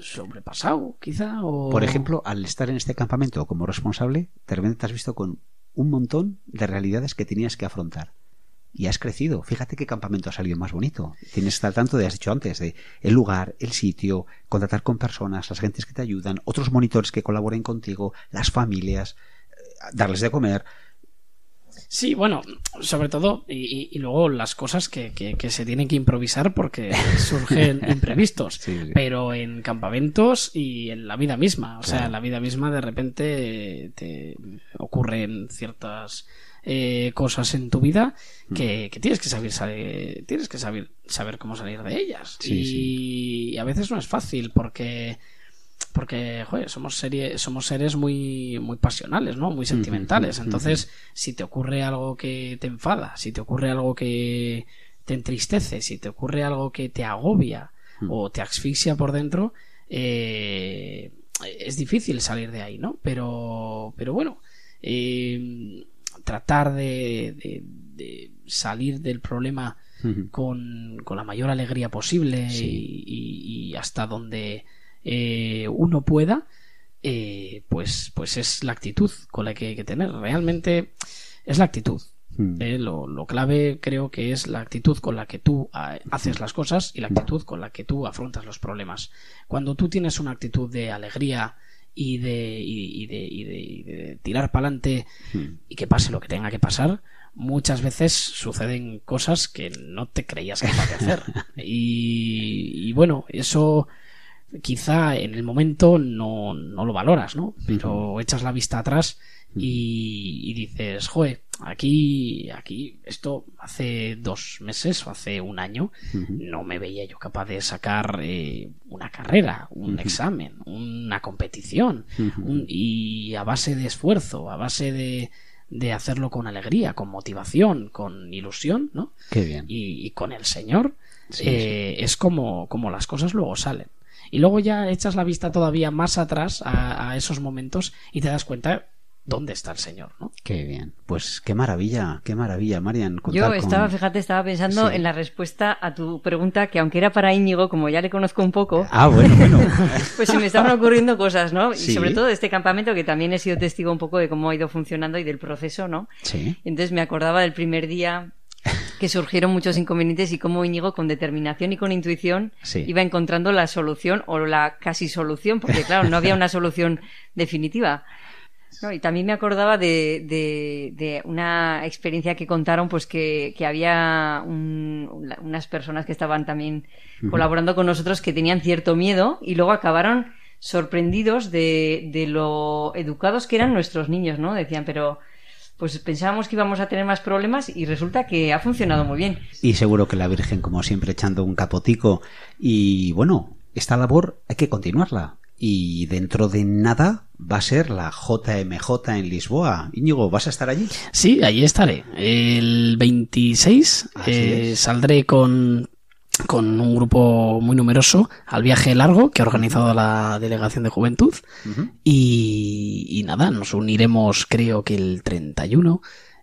Speaker 5: sobrepasado, quizá? O...
Speaker 3: Por ejemplo, al estar en este campamento como responsable, de repente te has visto con un montón de realidades que tenías que afrontar. Y has crecido. Fíjate qué campamento ha salido más bonito. Tienes que estar tanto de, has dicho antes, de el lugar, el sitio, contactar con personas, las gentes que te ayudan, otros monitores que colaboren contigo, las familias, eh, darles de comer.
Speaker 5: Sí, bueno, sobre todo, y, y- luego las cosas que, que- que se tienen que improvisar porque surgen imprevistos, pero en campamentos y en la vida misma, o sea, en la vida misma de repente te ocurren ciertas eh, cosas en tu vida
Speaker 3: Mm.
Speaker 5: que, que tienes que saber, saber- tienes que saber saber cómo salir de ellas.
Speaker 3: Sí,
Speaker 5: y, y a veces no es fácil porque porque joder, somos serie, somos seres muy muy pasionales, ¿no? Muy sentimentales. Entonces, si te ocurre algo que te enfada, si te ocurre algo que te entristece, si te ocurre algo que te agobia
Speaker 3: Mm.
Speaker 5: o te asfixia por dentro, eh, es difícil salir de ahí, ¿no? Pero, pero bueno, eh, tratar de, de- de salir del problema con, con la mayor alegría posible
Speaker 3: Sí.
Speaker 5: y, y- y hasta donde eh, uno pueda, eh, pues, pues es la actitud con la que hay que tener. Realmente es la actitud.
Speaker 3: Mm.
Speaker 5: Eh, lo, lo clave creo que es la actitud con la que tú ah, haces las cosas y la actitud con la que tú afrontas los problemas. Cuando tú tienes una actitud de alegría y de, y, de, y de- y de tirar para adelante y que pase lo que tenga que pasar, muchas veces suceden cosas que no te creías capaz de hacer. Y, y bueno, eso quizá en el momento no, no lo valoras, ¿no? Pero echas la vista atrás y, y dices, joder, aquí, aquí, esto hace dos meses o hace un año no me veía yo capaz de sacar eh, una carrera, un examen, una competición, un- y a base de esfuerzo, a base de, de hacerlo con alegría, con motivación, con ilusión, ¿no?
Speaker 3: Qué bien.
Speaker 5: Y, y con el Señor,
Speaker 3: Sí,
Speaker 5: eh, es como, como las cosas luego salen. Y luego ya echas la vista todavía más atrás a, a esos momentos y te das cuenta dónde está el Señor, ¿no?
Speaker 3: Qué bien. Pues qué maravilla, qué maravilla, Marian.
Speaker 4: Yo estaba,
Speaker 3: con-
Speaker 4: fíjate, estaba pensando
Speaker 3: Sí.
Speaker 4: en la respuesta a tu pregunta, que aunque era para Íñigo, como ya le conozco un poco,
Speaker 3: Ah, bueno, bueno.
Speaker 4: pues se me estaban ocurriendo cosas, ¿no?
Speaker 3: Sí.
Speaker 4: Y sobre todo de este campamento, que también he sido testigo un poco de cómo ha ido funcionando y del proceso, ¿no?
Speaker 3: Sí.
Speaker 4: Entonces me acordaba del primer día que surgieron muchos inconvenientes y cómo Íñigo con determinación y con intuición
Speaker 3: Sí.
Speaker 4: iba encontrando la solución o la casi solución, porque claro, no había una solución definitiva. No, y también me acordaba de, de, de una experiencia que contaron, pues que, que había un- una- unas personas que estaban también colaborando con nosotros que tenían cierto miedo y luego acabaron sorprendidos de, de lo educados que eran nuestros niños, ¿no? Decían, pero pues pensábamos que íbamos a tener más problemas y resulta que ha funcionado muy bien.
Speaker 3: Y seguro que la Virgen, como siempre, echando un capotico. Y bueno, esta labor hay que continuarla. Y dentro de nada va a ser la JMJ en Lisboa. Íñigo, ¿vas a estar allí?
Speaker 5: Sí, allí estaré. El 26 eh, saldré con, con un grupo muy numeroso al viaje largo que ha organizado la Delegación de Juventud. y, y nada, nos uniremos creo que el 31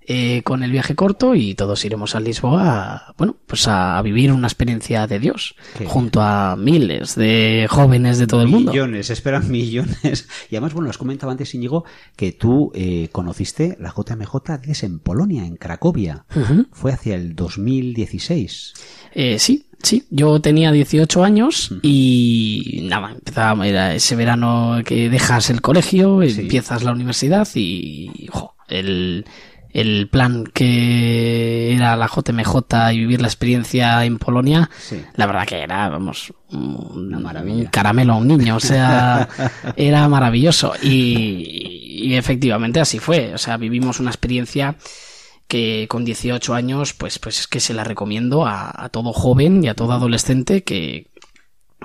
Speaker 5: eh, con el viaje corto y todos iremos a Lisboa, a, bueno, pues a vivir una experiencia de Dios junto a miles de jóvenes de todo el mundo.
Speaker 3: Millones, esperan millones. Y además, bueno, os comentaba antes, Íñigo, que tú eh, conociste la JMJ desde en Polonia, en Cracovia. Fue hacia el 2016.
Speaker 5: Eh, sí, sí, yo tenía 18 años y nada, empezaba, era ese verano que dejas el colegio, empiezas la universidad y jo, el, el plan que era la JMJ y vivir la experiencia en Polonia, la verdad que era, vamos, un, un caramelo a un niño, o sea, era maravilloso. Y, y efectivamente así fue, o sea, vivimos una experiencia que con 18 años, pues, pues es que se la recomiendo a, a todo joven y a todo adolescente que,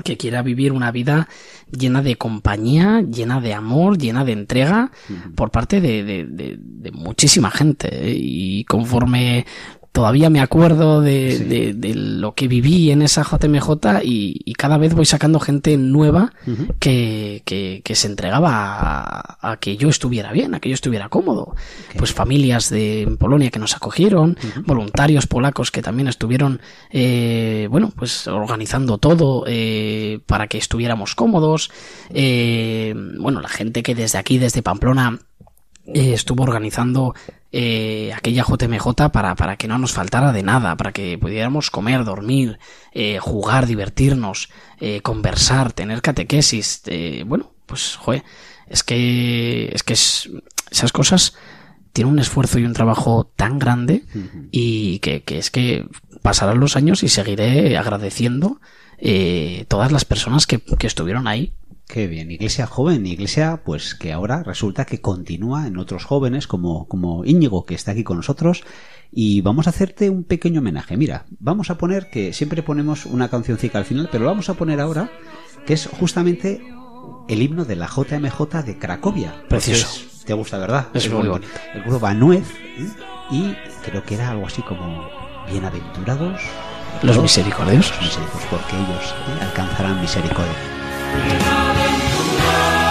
Speaker 5: que quiera vivir una vida llena de compañía, llena de amor, llena de entrega por parte de, de- de- de muchísima gente. ¿eh? Y conforme todavía me acuerdo de, de- de lo que viví en esa JMJ y, y cada vez voy sacando gente nueva que, que, que se entregaba a, a que yo estuviera bien, a que yo estuviera cómodo. Pues familias de en Polonia que nos acogieron, voluntarios polacos que también estuvieron, eh, bueno, pues organizando todo eh, para que estuviéramos cómodos. Eh, bueno, la gente que desde aquí, desde Pamplona, eh, estuvo organizando eh, aquella JMJ para, para que no nos faltara de nada, para que pudiéramos comer, dormir, eh, jugar, divertirnos, eh, conversar, tener catequesis. eh, bueno, pues, joder, es que, es que es- esas cosas tienen un esfuerzo y un trabajo tan grande y que, que es que pasarán los años y seguiré agradeciendo eh, todas las personas que, que estuvieron ahí.
Speaker 3: Qué bien, iglesia joven, iglesia pues que ahora resulta que continúa en otros jóvenes como, como Íñigo que está aquí con nosotros y vamos a hacerte un pequeño homenaje. Mira, vamos a poner que siempre ponemos una cancioncita al final, pero lo vamos a poner ahora que es justamente el himno de la JMJ de Cracovia.
Speaker 5: Precioso.
Speaker 3: es- te gusta, ¿verdad?
Speaker 5: Es muy bonito.
Speaker 3: El grupo Banuez ¿eh? y creo que era algo así como bienaventurados
Speaker 5: Los misericordiosos.
Speaker 3: los misericordiosos, porque ellos ¿eh? alcanzarán misericordia.
Speaker 30: Conmigo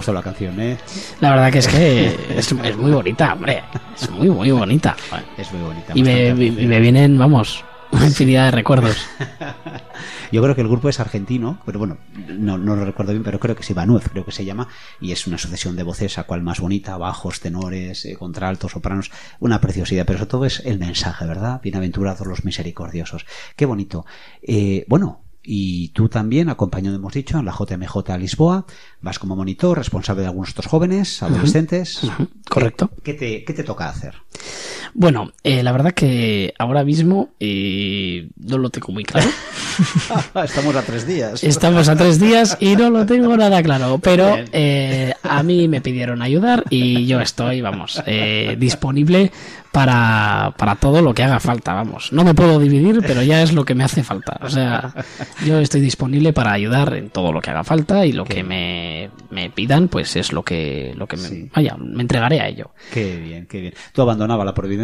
Speaker 3: gustado la canción, eh?
Speaker 5: La verdad que es que es, es muy bonita, hombre. Es muy, muy bonita.
Speaker 3: Es muy bonita.
Speaker 5: Y me,
Speaker 3: bastante.
Speaker 5: me- me vienen, vamos, una infinidad de recuerdos.
Speaker 3: Yo creo que el grupo es argentino, pero bueno, no, no lo recuerdo bien, pero creo que sí, Banuez, creo que se llama, y es una sucesión de voces, a cual más bonita, bajos, tenores, eh, contraltos, sopranos, una preciosidad, pero sobre todo es el mensaje, ¿verdad? Bienaventurados los misericordiosos. Qué bonito. Eh, bueno, y tú también, acompañado, hemos dicho, en la JMJ Lisboa, vas como monitor, responsable de algunos otros jóvenes, adolescentes.
Speaker 5: correcto.
Speaker 3: ¿Qué, qué te, qué te toca hacer?
Speaker 5: Bueno, eh, la verdad que ahora mismo eh, no lo tengo muy claro.
Speaker 3: Estamos a tres días.
Speaker 5: Estamos a tres días y no lo tengo nada claro, pero eh, a mí me pidieron ayudar y yo estoy, vamos, eh, disponible para, para todo lo que haga falta, vamos. No me puedo dividir, pero ya es lo que me hace falta. O sea, yo estoy disponible para ayudar en todo lo que haga falta y lo que me, me pidan, pues es lo que, lo que me, vaya, me entregaré a ello.
Speaker 3: Qué bien, qué bien. Tú abandonabas la providencia,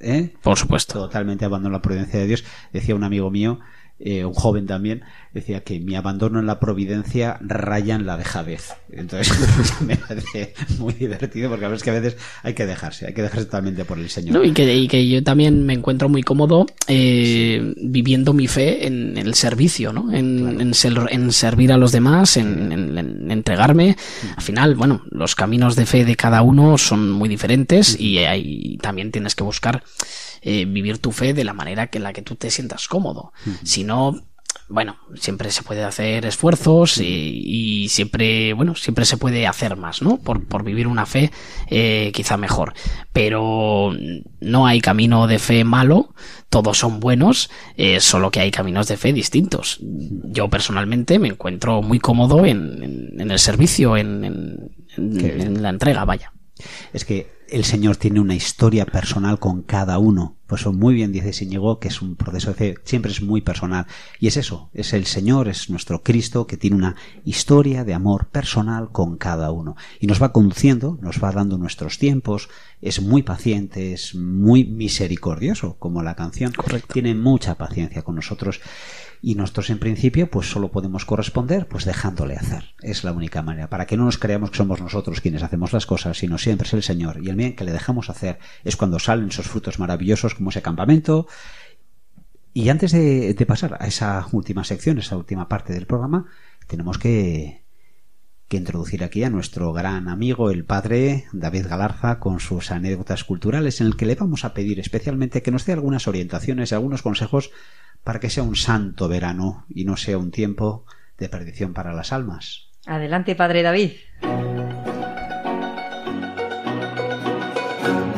Speaker 3: ¿eh?
Speaker 5: Por supuesto.
Speaker 3: Totalmente abandonó la providencia de Dios. Decía un amigo mío, eh, un joven también, decía que mi abandono en la providencia raya en la dejadez. Entonces me parece muy divertido porque a veces que a veces hay que dejarse, hay que dejarse totalmente por el Señor.
Speaker 5: No, y, que, y que yo también me encuentro muy cómodo eh, viviendo mi fe en el servicio, ¿no? En, en ser- en servir a los demás, en, en- en entregarme. Al final, bueno, los caminos de fe de cada uno son muy diferentes y ahí también tienes que buscar eh, vivir tu fe de la manera que en la que tú te sientas cómodo. Si no, bueno, siempre se puede hacer esfuerzos y, y siempre, bueno, siempre se puede hacer más, ¿no? Por, por vivir una fe eh, quizá mejor. Pero no hay camino de fe malo, todos son buenos, eh, solo que hay caminos de fe distintos. Yo personalmente me encuentro muy cómodo en, en- en el servicio, en, en- la entrega, vaya.
Speaker 3: Es que el Señor tiene una historia personal con cada uno. Pues muy bien dice Íñigo que es un proceso de fe, siempre es muy personal. Y es eso, es el Señor, es nuestro Cristo que tiene una historia de amor personal con cada uno. Y nos va conduciendo, nos va dando nuestros tiempos, es muy paciente, es muy misericordioso, como la canción. Tiene mucha paciencia con nosotros. Y nosotros en principio pues solo podemos corresponder pues dejándole hacer. Es la única manera. Para que no nos creamos que somos nosotros quienes hacemos las cosas, sino siempre es el Señor. Y el bien que le dejamos hacer es cuando salen esos frutos maravillosos como ese campamento. Y antes de, de pasar a esa última sección, esa última parte del programa, tenemos que, que introducir aquí a nuestro gran amigo, el padre David Galarza, con sus anécdotas culturales, en el que le vamos a pedir especialmente que nos dé algunas orientaciones algunos consejos para que sea un santo verano y no sea un tiempo de perdición para las almas.
Speaker 4: Adelante, padre David.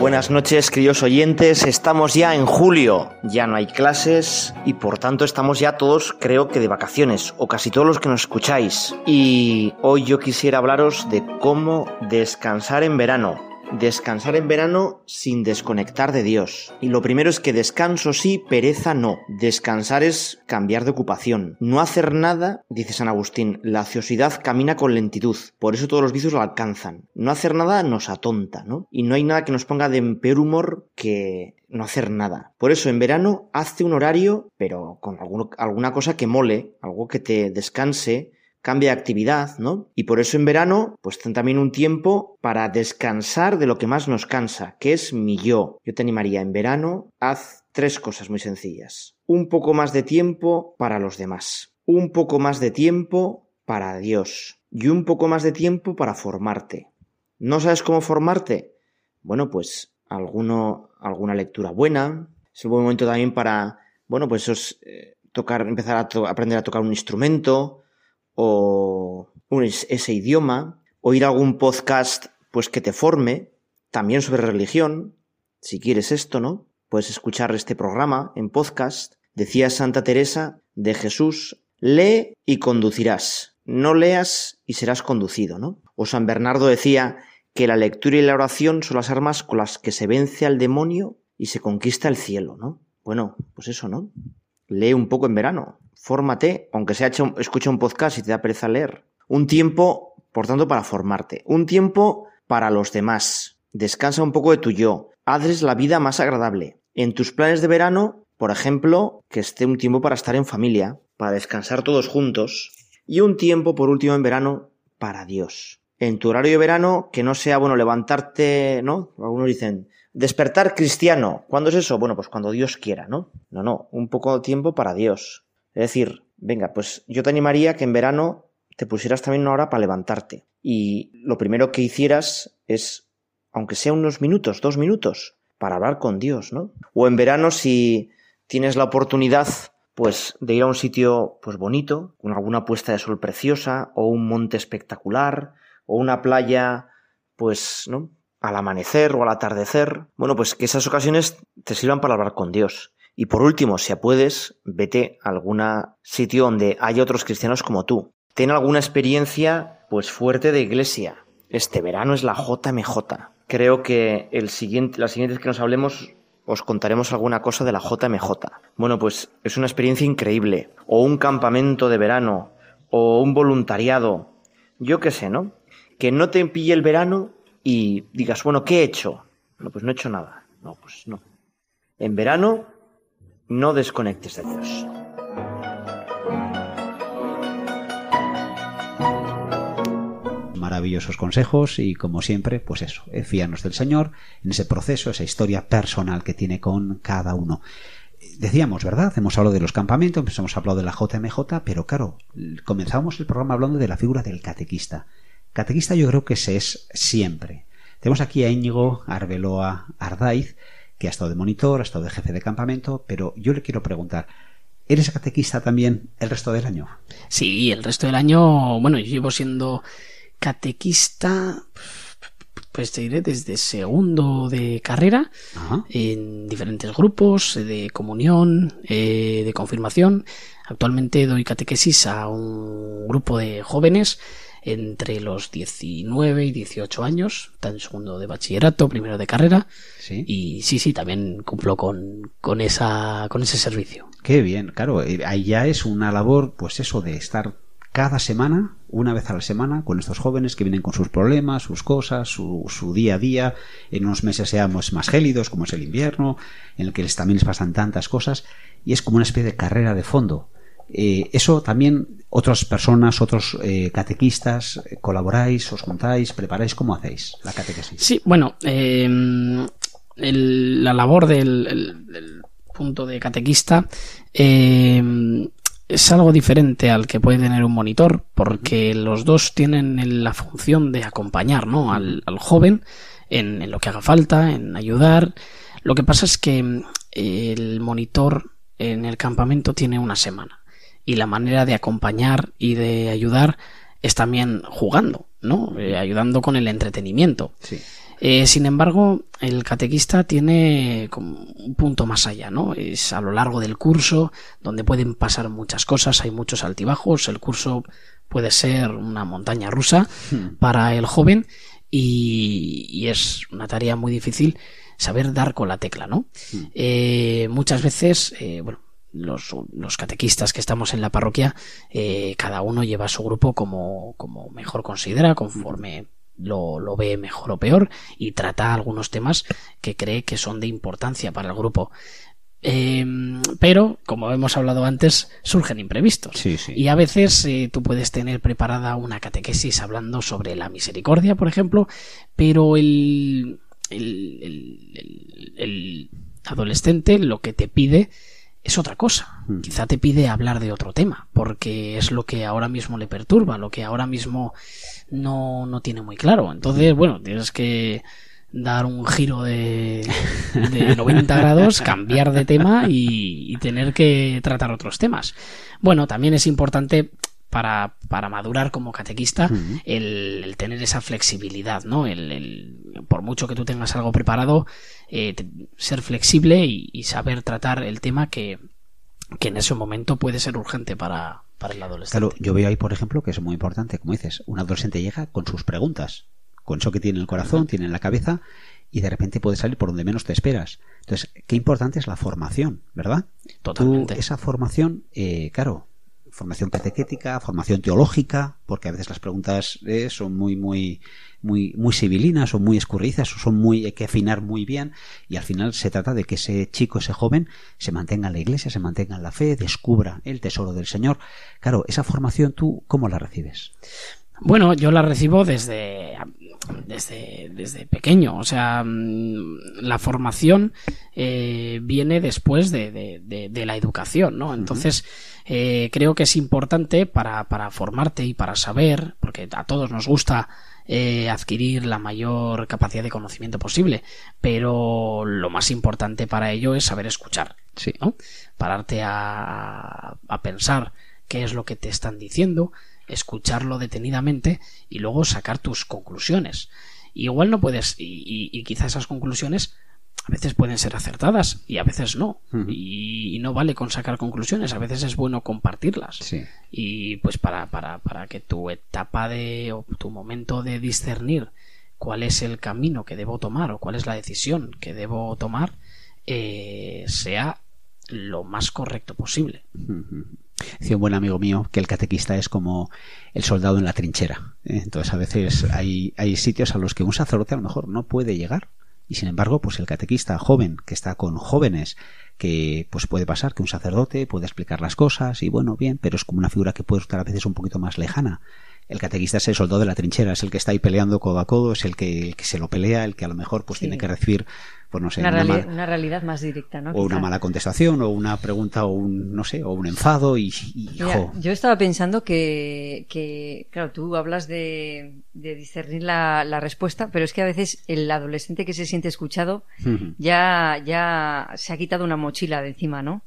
Speaker 31: Buenas noches, queridos oyentes. Estamos ya en julio. Ya no hay clases y por tanto estamos ya todos, creo que de vacaciones, o casi todos los que nos escucháis. Y hoy yo quisiera hablaros de cómo descansar en verano. Descansar en verano sin desconectar de Dios. Y lo primero es que descanso sí, pereza no. Descansar es cambiar de ocupación. No hacer nada, dice San Agustín, la ociosidad camina con lentitud. Por eso todos los vicios lo alcanzan. No hacer nada nos atonta, ¿no? Y no hay nada que nos ponga de peor humor que no hacer nada. Por eso en verano hazte un horario, pero con alguna cosa que mole, algo que te descanse, cambia de actividad, ¿no? Y por eso en verano, pues también un tiempo para descansar de lo que más nos cansa, que es mi yo. Yo te animaría en verano, haz tres cosas muy sencillas. Un poco más de tiempo para los demás. Un poco más de tiempo para Dios. Y un poco más de tiempo para formarte. ¿No sabes cómo formarte? Bueno, pues alguno, alguna lectura buena. Es un buen momento también para, bueno, pues eso es, eh, tocar, empezar a aprender a tocar un instrumento o un, es- ese idioma, oír algún podcast pues que te forme, también sobre religión, si quieres esto, ¿no? Puedes escuchar este programa en podcast. Decía Santa Teresa de Jesús, lee y conducirás, no leas y serás conducido, ¿no? O San Bernardo decía que la lectura y la oración son las armas con las que se vence al demonio y se conquista el cielo, ¿no? Bueno, pues eso, ¿no? Lee un poco en verano, fórmate, aunque sea hecho, escucha un podcast y te da pereza leer. Un tiempo, por tanto, para formarte. Un tiempo para los demás. Descansa un poco de tu yo. Hazles la vida más agradable. En tus planes de verano, por ejemplo, que esté un tiempo para estar en familia, para descansar todos juntos. Y un tiempo, por último, en verano, para Dios. En tu horario de verano, que no sea, bueno, levantarte, ¿no? Algunos dicen, despertar cristiano. ¿Cuándo es eso? Bueno, pues cuando Dios quiera, ¿no? No, no, un poco de tiempo para Dios. Es decir, venga, pues yo te animaría que en verano te pusieras también una hora para levantarte. Y lo primero que hicieras es, aunque sea unos minutos, dos minutos, para hablar con Dios, ¿no? O en verano, si tienes la oportunidad, pues, de ir a un sitio, pues, bonito, con alguna puesta de sol preciosa, o un monte espectacular, o una playa, pues, ¿no? Al amanecer o al atardecer. Bueno, pues que esas ocasiones te sirvan para hablar con Dios. Y por último, si puedes, vete a algún sitio donde haya otros cristianos como tú. Ten alguna experiencia, pues, fuerte de iglesia. Este verano es la JMJ. Creo que el siguiente, las siguientes que nos hablemos os contaremos alguna cosa de la JMJ. Bueno, pues es una experiencia increíble. O un campamento de verano, o un voluntariado. Yo qué sé, ¿no? Que no te pille el verano y digas, bueno, ¿qué he hecho? No, pues no he hecho nada. No, pues no. En verano, no desconectes de Dios.
Speaker 3: maravillosos consejos y como siempre, pues eso, eh, fíanos del Señor en ese proceso, esa historia personal que tiene con cada uno. Decíamos, ¿verdad? Hemos hablado de los campamentos, pues hemos hablado de la JMJ, pero claro, comenzamos el programa hablando de la figura del catequista. Catequista yo creo que se es siempre. Tenemos aquí a Íñigo Arbeloa Ardaiz, que ha estado de monitor, ha estado de jefe de campamento, pero yo le quiero preguntar, ¿eres catequista también el resto del año?
Speaker 5: Sí, el resto del año, bueno, yo llevo siendo catequista, pues te diré desde segundo de carrera, en diferentes grupos de comunión, eh, de confirmación. Actualmente doy catequesis a un grupo de jóvenes entre los 19 y 18 años, está en segundo de bachillerato, primero de carrera, y sí, sí, también cumplo con, con, esa, con ese servicio.
Speaker 3: Qué bien, claro, eh, ahí ya es una labor, pues eso, de estar cada semana, una vez a la semana, con estos jóvenes que vienen con sus problemas, sus cosas, su, su día a día. En unos meses seamos más gélidos, como es el invierno, en el que les, también les pasan tantas cosas, y es como una especie de carrera de fondo. Eh, eso también otras personas, otros eh, catequistas, eh, colaboráis, os juntáis, preparáis, ¿cómo hacéis la catequesis?
Speaker 5: Sí, bueno, eh, el- la labor del, el- del punto de catequista es algo diferente al que puede tener un monitor, porque los dos tienen la función de acompañar ¿no? al, al joven en, en lo que haga falta, en ayudar. Lo que pasa es que el monitor en el campamento tiene una semana y la manera de acompañar y de ayudar es también jugando, ¿no? Eh, ayudando con el entretenimiento. Eh, sin embargo, el catequista tiene como un punto más allá, ¿no? Es a lo largo del curso donde pueden pasar muchas cosas, hay muchos altibajos, el curso puede ser una montaña rusa para el joven y, y es una tarea muy difícil saber dar con la tecla, ¿no? Eh, muchas veces, eh, bueno, los, los catequistas que estamos en la parroquia, eh, cada uno lleva su grupo como, como mejor considera, conforme lo, lo ve mejor o peor, y trata algunos temas que cree que son de importancia para el grupo. Eh, pero, como hemos hablado antes, surgen imprevistos. Y a veces eh, tú puedes tener preparada una catequesis hablando sobre la misericordia, por ejemplo, pero el, el, el- el- el adolescente lo que te pide es otra cosa. Quizá te pide hablar de otro tema, porque es lo que ahora mismo le perturba, lo que ahora mismo no, no tiene muy claro. Entonces, bueno, tienes que dar un giro de, de 90 grados, cambiar de tema y, y tener que tratar otros temas. Bueno, también es importante para, para madurar como catequista el, el tener esa flexibilidad, ¿no? El, el- por mucho que tú tengas algo preparado, eh, ser flexible y, y saber tratar el tema que, que en ese momento puede ser urgente para, para el adolescente.
Speaker 3: Claro, yo veo ahí, por ejemplo, que es muy importante, como dices, un adolescente llega con sus preguntas, con eso que tiene en el corazón, tiene en la cabeza, y de repente puede salir por donde menos te esperas. Entonces, qué importante es la formación, ¿verdad?
Speaker 5: Totalmente.
Speaker 3: Tú, esa formación, eh, claro, formación catequética, formación teológica, porque a veces las preguntas eh, son muy, muy, muy, muy civilinas o muy escurridizas o son muy, hay que afinar muy bien y al final se trata de que ese chico, ese joven, se mantenga en la iglesia, se mantenga en la fe, descubra el tesoro del Señor. Claro, esa formación tú, ¿cómo la recibes?
Speaker 5: Bueno, yo la recibo desde, desde, desde pequeño. O sea, mm, la formación eh, viene después de, de- de- de la educación, ¿no? Entonces, eh, creo que es importante para, para formarte y para saber, porque a todos nos gusta eh, adquirir la mayor capacidad de conocimiento posible, pero lo más importante para ello es saber escuchar,
Speaker 3: sí.
Speaker 5: ¿no? Pararte a, a pensar qué es lo que te están diciendo, escucharlo detenidamente y luego sacar tus conclusiones. Igual no puedes, y, y- y quizás esas conclusiones a veces pueden ser acertadas y a veces no. y, y no vale con sacar conclusiones, a veces es bueno compartirlas. Y pues para, para, para que tu etapa de, o tu momento de discernir cuál es el camino que debo tomar o cuál es la decisión que debo tomar, eh, sea lo más correcto posible.
Speaker 3: Decía un buen amigo mío que el catequista es como el soldado en la trinchera. Entonces a veces hay, hay sitios a los que un sacerdote a lo mejor no puede llegar. Y sin embargo, pues el catequista joven que está con jóvenes, que pues puede pasar que un sacerdote puede explicar las cosas y bueno, bien, pero es como una figura que puede estar a veces un poquito más lejana. el catequista es el soldado de la trinchera, es el que está ahí peleando codo a codo, es el que, el que se lo pelea, el que a lo mejor pues
Speaker 4: Sí.
Speaker 3: tiene que recibir, pues no sé,
Speaker 4: una,
Speaker 3: una
Speaker 4: reali-
Speaker 3: mala-
Speaker 4: una realidad más directa, ¿no?
Speaker 3: o una mala contestación, o una pregunta, o un, no sé, o un enfado, y, y,
Speaker 4: Mira,
Speaker 3: jo,
Speaker 4: yo estaba pensando que, que, claro, tú hablas de, de discernir la, la respuesta, pero es que a veces el adolescente que se siente escuchado ya, ya se ha quitado una mochila de encima, ¿no?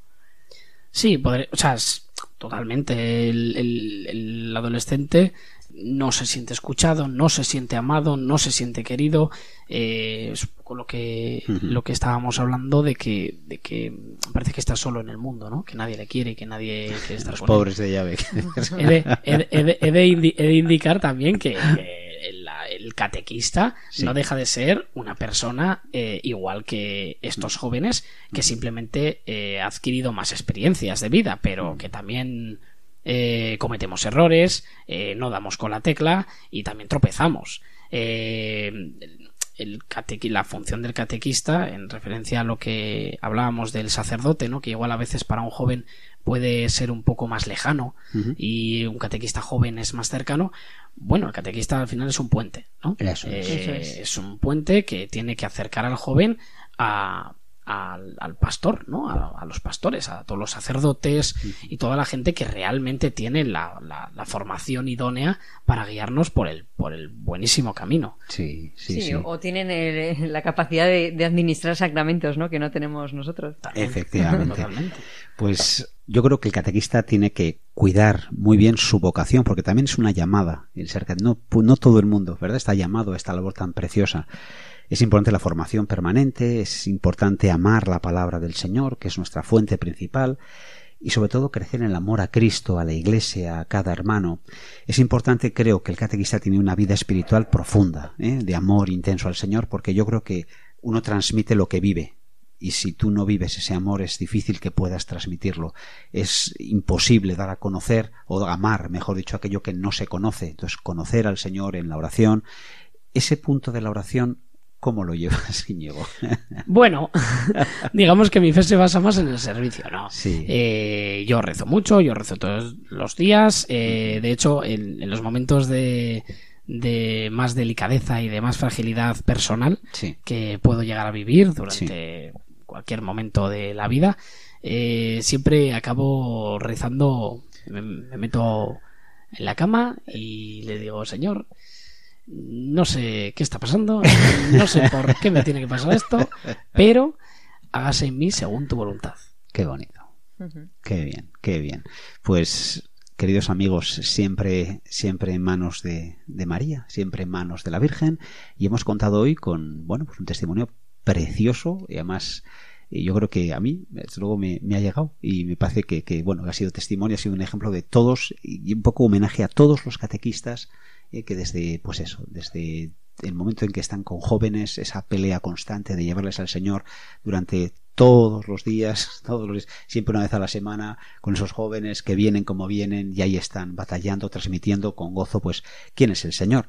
Speaker 5: Sí, podré- o sea, es- totalmente. El, el- el adolescente no se siente escuchado, no se siente amado, no se siente querido. eh, es un poco lo que, lo que estábamos hablando de que, de que parece que está solo en el mundo, ¿no? Que nadie le quiere y que nadie quiere estar
Speaker 3: los
Speaker 5: con él.
Speaker 3: pobres de llave.
Speaker 5: He de, he de- he de- he de indi- he de indicar también que, que el, el catequista
Speaker 3: Sí.
Speaker 5: no deja de ser una persona eh, igual que estos jóvenes que simplemente eh, ha adquirido más experiencias de vida, pero que también eh, cometemos errores, eh, no damos con la tecla y también tropezamos. Eh, el- el catequi- la función del catequista, en referencia a lo que hablábamos del sacerdote, ¿no? que igual a veces para un joven puede ser un poco más lejano y un catequista joven es más cercano, bueno, el catequista al final es un puente, ¿no?
Speaker 3: Eso
Speaker 5: Eh,
Speaker 3: es.
Speaker 4: Eso es.
Speaker 5: es un puente que tiene que acercar al joven a, al, al pastor, ¿no? A, a los pastores, a todos los sacerdotes y toda la gente que realmente tiene la, la- la formación idónea para guiarnos por el, por el buenísimo camino.
Speaker 3: Sí,
Speaker 4: Sí, o tienen el- la capacidad de, de administrar sacramentos, ¿no? Que no tenemos nosotros.
Speaker 3: Efectivamente.
Speaker 5: Totalmente.
Speaker 3: Pues yo creo que el catequista tiene que cuidar muy bien su vocación, porque también es una llamada. El ser no, pu- no todo el mundo, ¿verdad? Está llamado a esta labor tan preciosa. Es importante la formación permanente, es importante amar la palabra del Señor, que es nuestra fuente principal, y sobre todo crecer en el amor a Cristo, a la Iglesia, a cada hermano. Es importante, creo, que el catequista tiene una vida espiritual profunda, ¿eh? de amor intenso al Señor, porque yo creo que uno transmite lo que vive, y si tú no vives ese amor es difícil que puedas transmitirlo. Es imposible dar a conocer o amar, mejor dicho, aquello que no se conoce. Entonces, conocer al Señor en la oración, ese punto de la oración, ¿cómo lo llevas, Íñigo?
Speaker 5: Bueno, digamos que mi fe se basa más en el servicio, ¿no?
Speaker 3: Sí.
Speaker 5: Eh, yo rezo mucho, yo rezo todos los días. eh, de hecho, en, en los momentos de, de más delicadeza y de más fragilidad personal
Speaker 3: Sí.
Speaker 5: que puedo llegar a vivir durante cualquier momento de la vida, eh, siempre acabo rezando, me, me meto en la cama y le digo, Señor, no sé qué está pasando, no sé por qué me tiene que pasar esto, pero hágase en mí según tu voluntad.
Speaker 3: Qué bonito. Qué bien, qué bien. Pues, queridos amigos, siempre, siempre en manos de, de María, siempre en manos de la Virgen, y hemos contado hoy con, bueno, pues un testimonio precioso, y además, eh, yo creo que a mí, desde luego, me, me ha llegado, y me parece que, que, bueno, ha sido testimonio, ha sido un ejemplo de todos, y un poco homenaje a todos los catequistas, eh, que desde, pues eso, desde el momento en que están con jóvenes, esa pelea constante de llevarles al Señor durante todos los días, todos los días, siempre una vez a la semana, con esos jóvenes que vienen como vienen y ahí están batallando, transmitiendo con gozo, pues, quién es el Señor.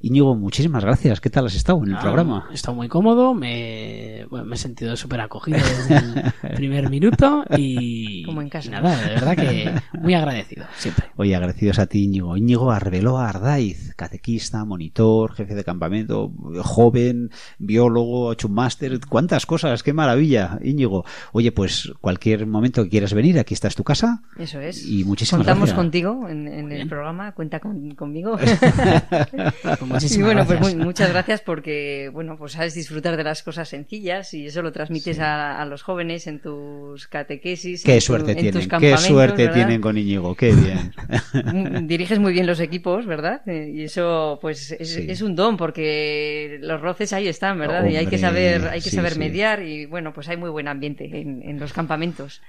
Speaker 3: Íñigo, muchísimas gracias. ¿Qué tal has estado en el
Speaker 5: Ah,
Speaker 3: programa?
Speaker 5: He estado muy cómodo, me, bueno, me he sentido súper acogido desde el primer minuto y,
Speaker 4: Como en casa.
Speaker 5: nada, de verdad que muy agradecido, siempre.
Speaker 3: Oye, agradecidos a ti, Íñigo. Íñigo Arbeloa Ardaiz, catequista, monitor, jefe de campamento, joven, biólogo, ha hecho un máster, cuántas cosas, qué maravilla, Íñigo. Oye, pues cualquier momento que quieras venir, aquí está es tu casa.
Speaker 4: Eso es.
Speaker 3: Y muchísimas
Speaker 4: Contamos
Speaker 3: gracias.
Speaker 4: contigo en, en el programa, cuenta con- conmigo. y
Speaker 5: muchísimas
Speaker 4: bueno, pues muy- muchas gracias porque, bueno, pues sabes disfrutar de las cosas sencillas y eso lo transmites a, a los jóvenes en tus catequesis.
Speaker 3: Qué
Speaker 4: en tu-
Speaker 3: suerte
Speaker 4: en tus
Speaker 3: tienen, qué suerte
Speaker 4: ¿verdad?
Speaker 3: tienen con Íñigo, qué bien.
Speaker 4: Mm, Diriges muy bien los equipos, ¿verdad? Eh, Y eso, pues, es,
Speaker 3: Sí.
Speaker 4: es un don porque los roces ahí están, ¿verdad? y hay que saber, hay que
Speaker 3: sí,
Speaker 4: saber mediar y, bueno, pues hay muy buen ambiente en, en los campamentos.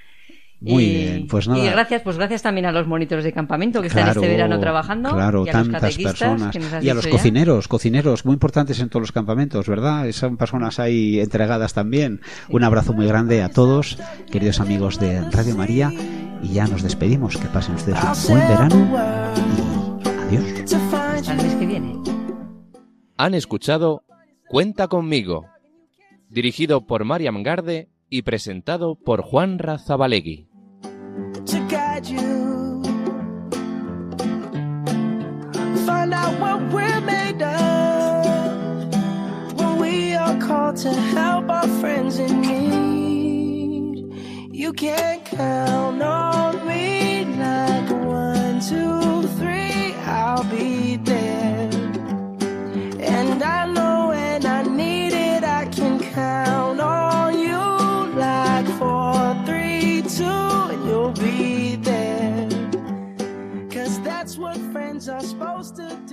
Speaker 3: Muy
Speaker 4: Y-
Speaker 3: bien, pues nada.
Speaker 4: Y gracias, pues gracias también a los monitores de campamento que están este verano trabajando.
Speaker 3: Claro,
Speaker 4: y a los
Speaker 3: tantas
Speaker 4: catequistas
Speaker 3: personas.
Speaker 4: que nos has
Speaker 3: Y a los
Speaker 4: ya.
Speaker 3: cocineros, cocineros muy importantes en todos los campamentos, ¿verdad? Son personas ahí entregadas también. Un abrazo muy grande a todos, queridos amigos de Radio María. Y ya nos despedimos. Que pasen ustedes un buen verano. Y adiós.
Speaker 4: Hasta el mes que viene.
Speaker 2: Han escuchado Cuenta conmigo, dirigido por Mariam Garde y presentado por Juan Razabalegui.
Speaker 1: two, three, I'll be. And I know. are supposed to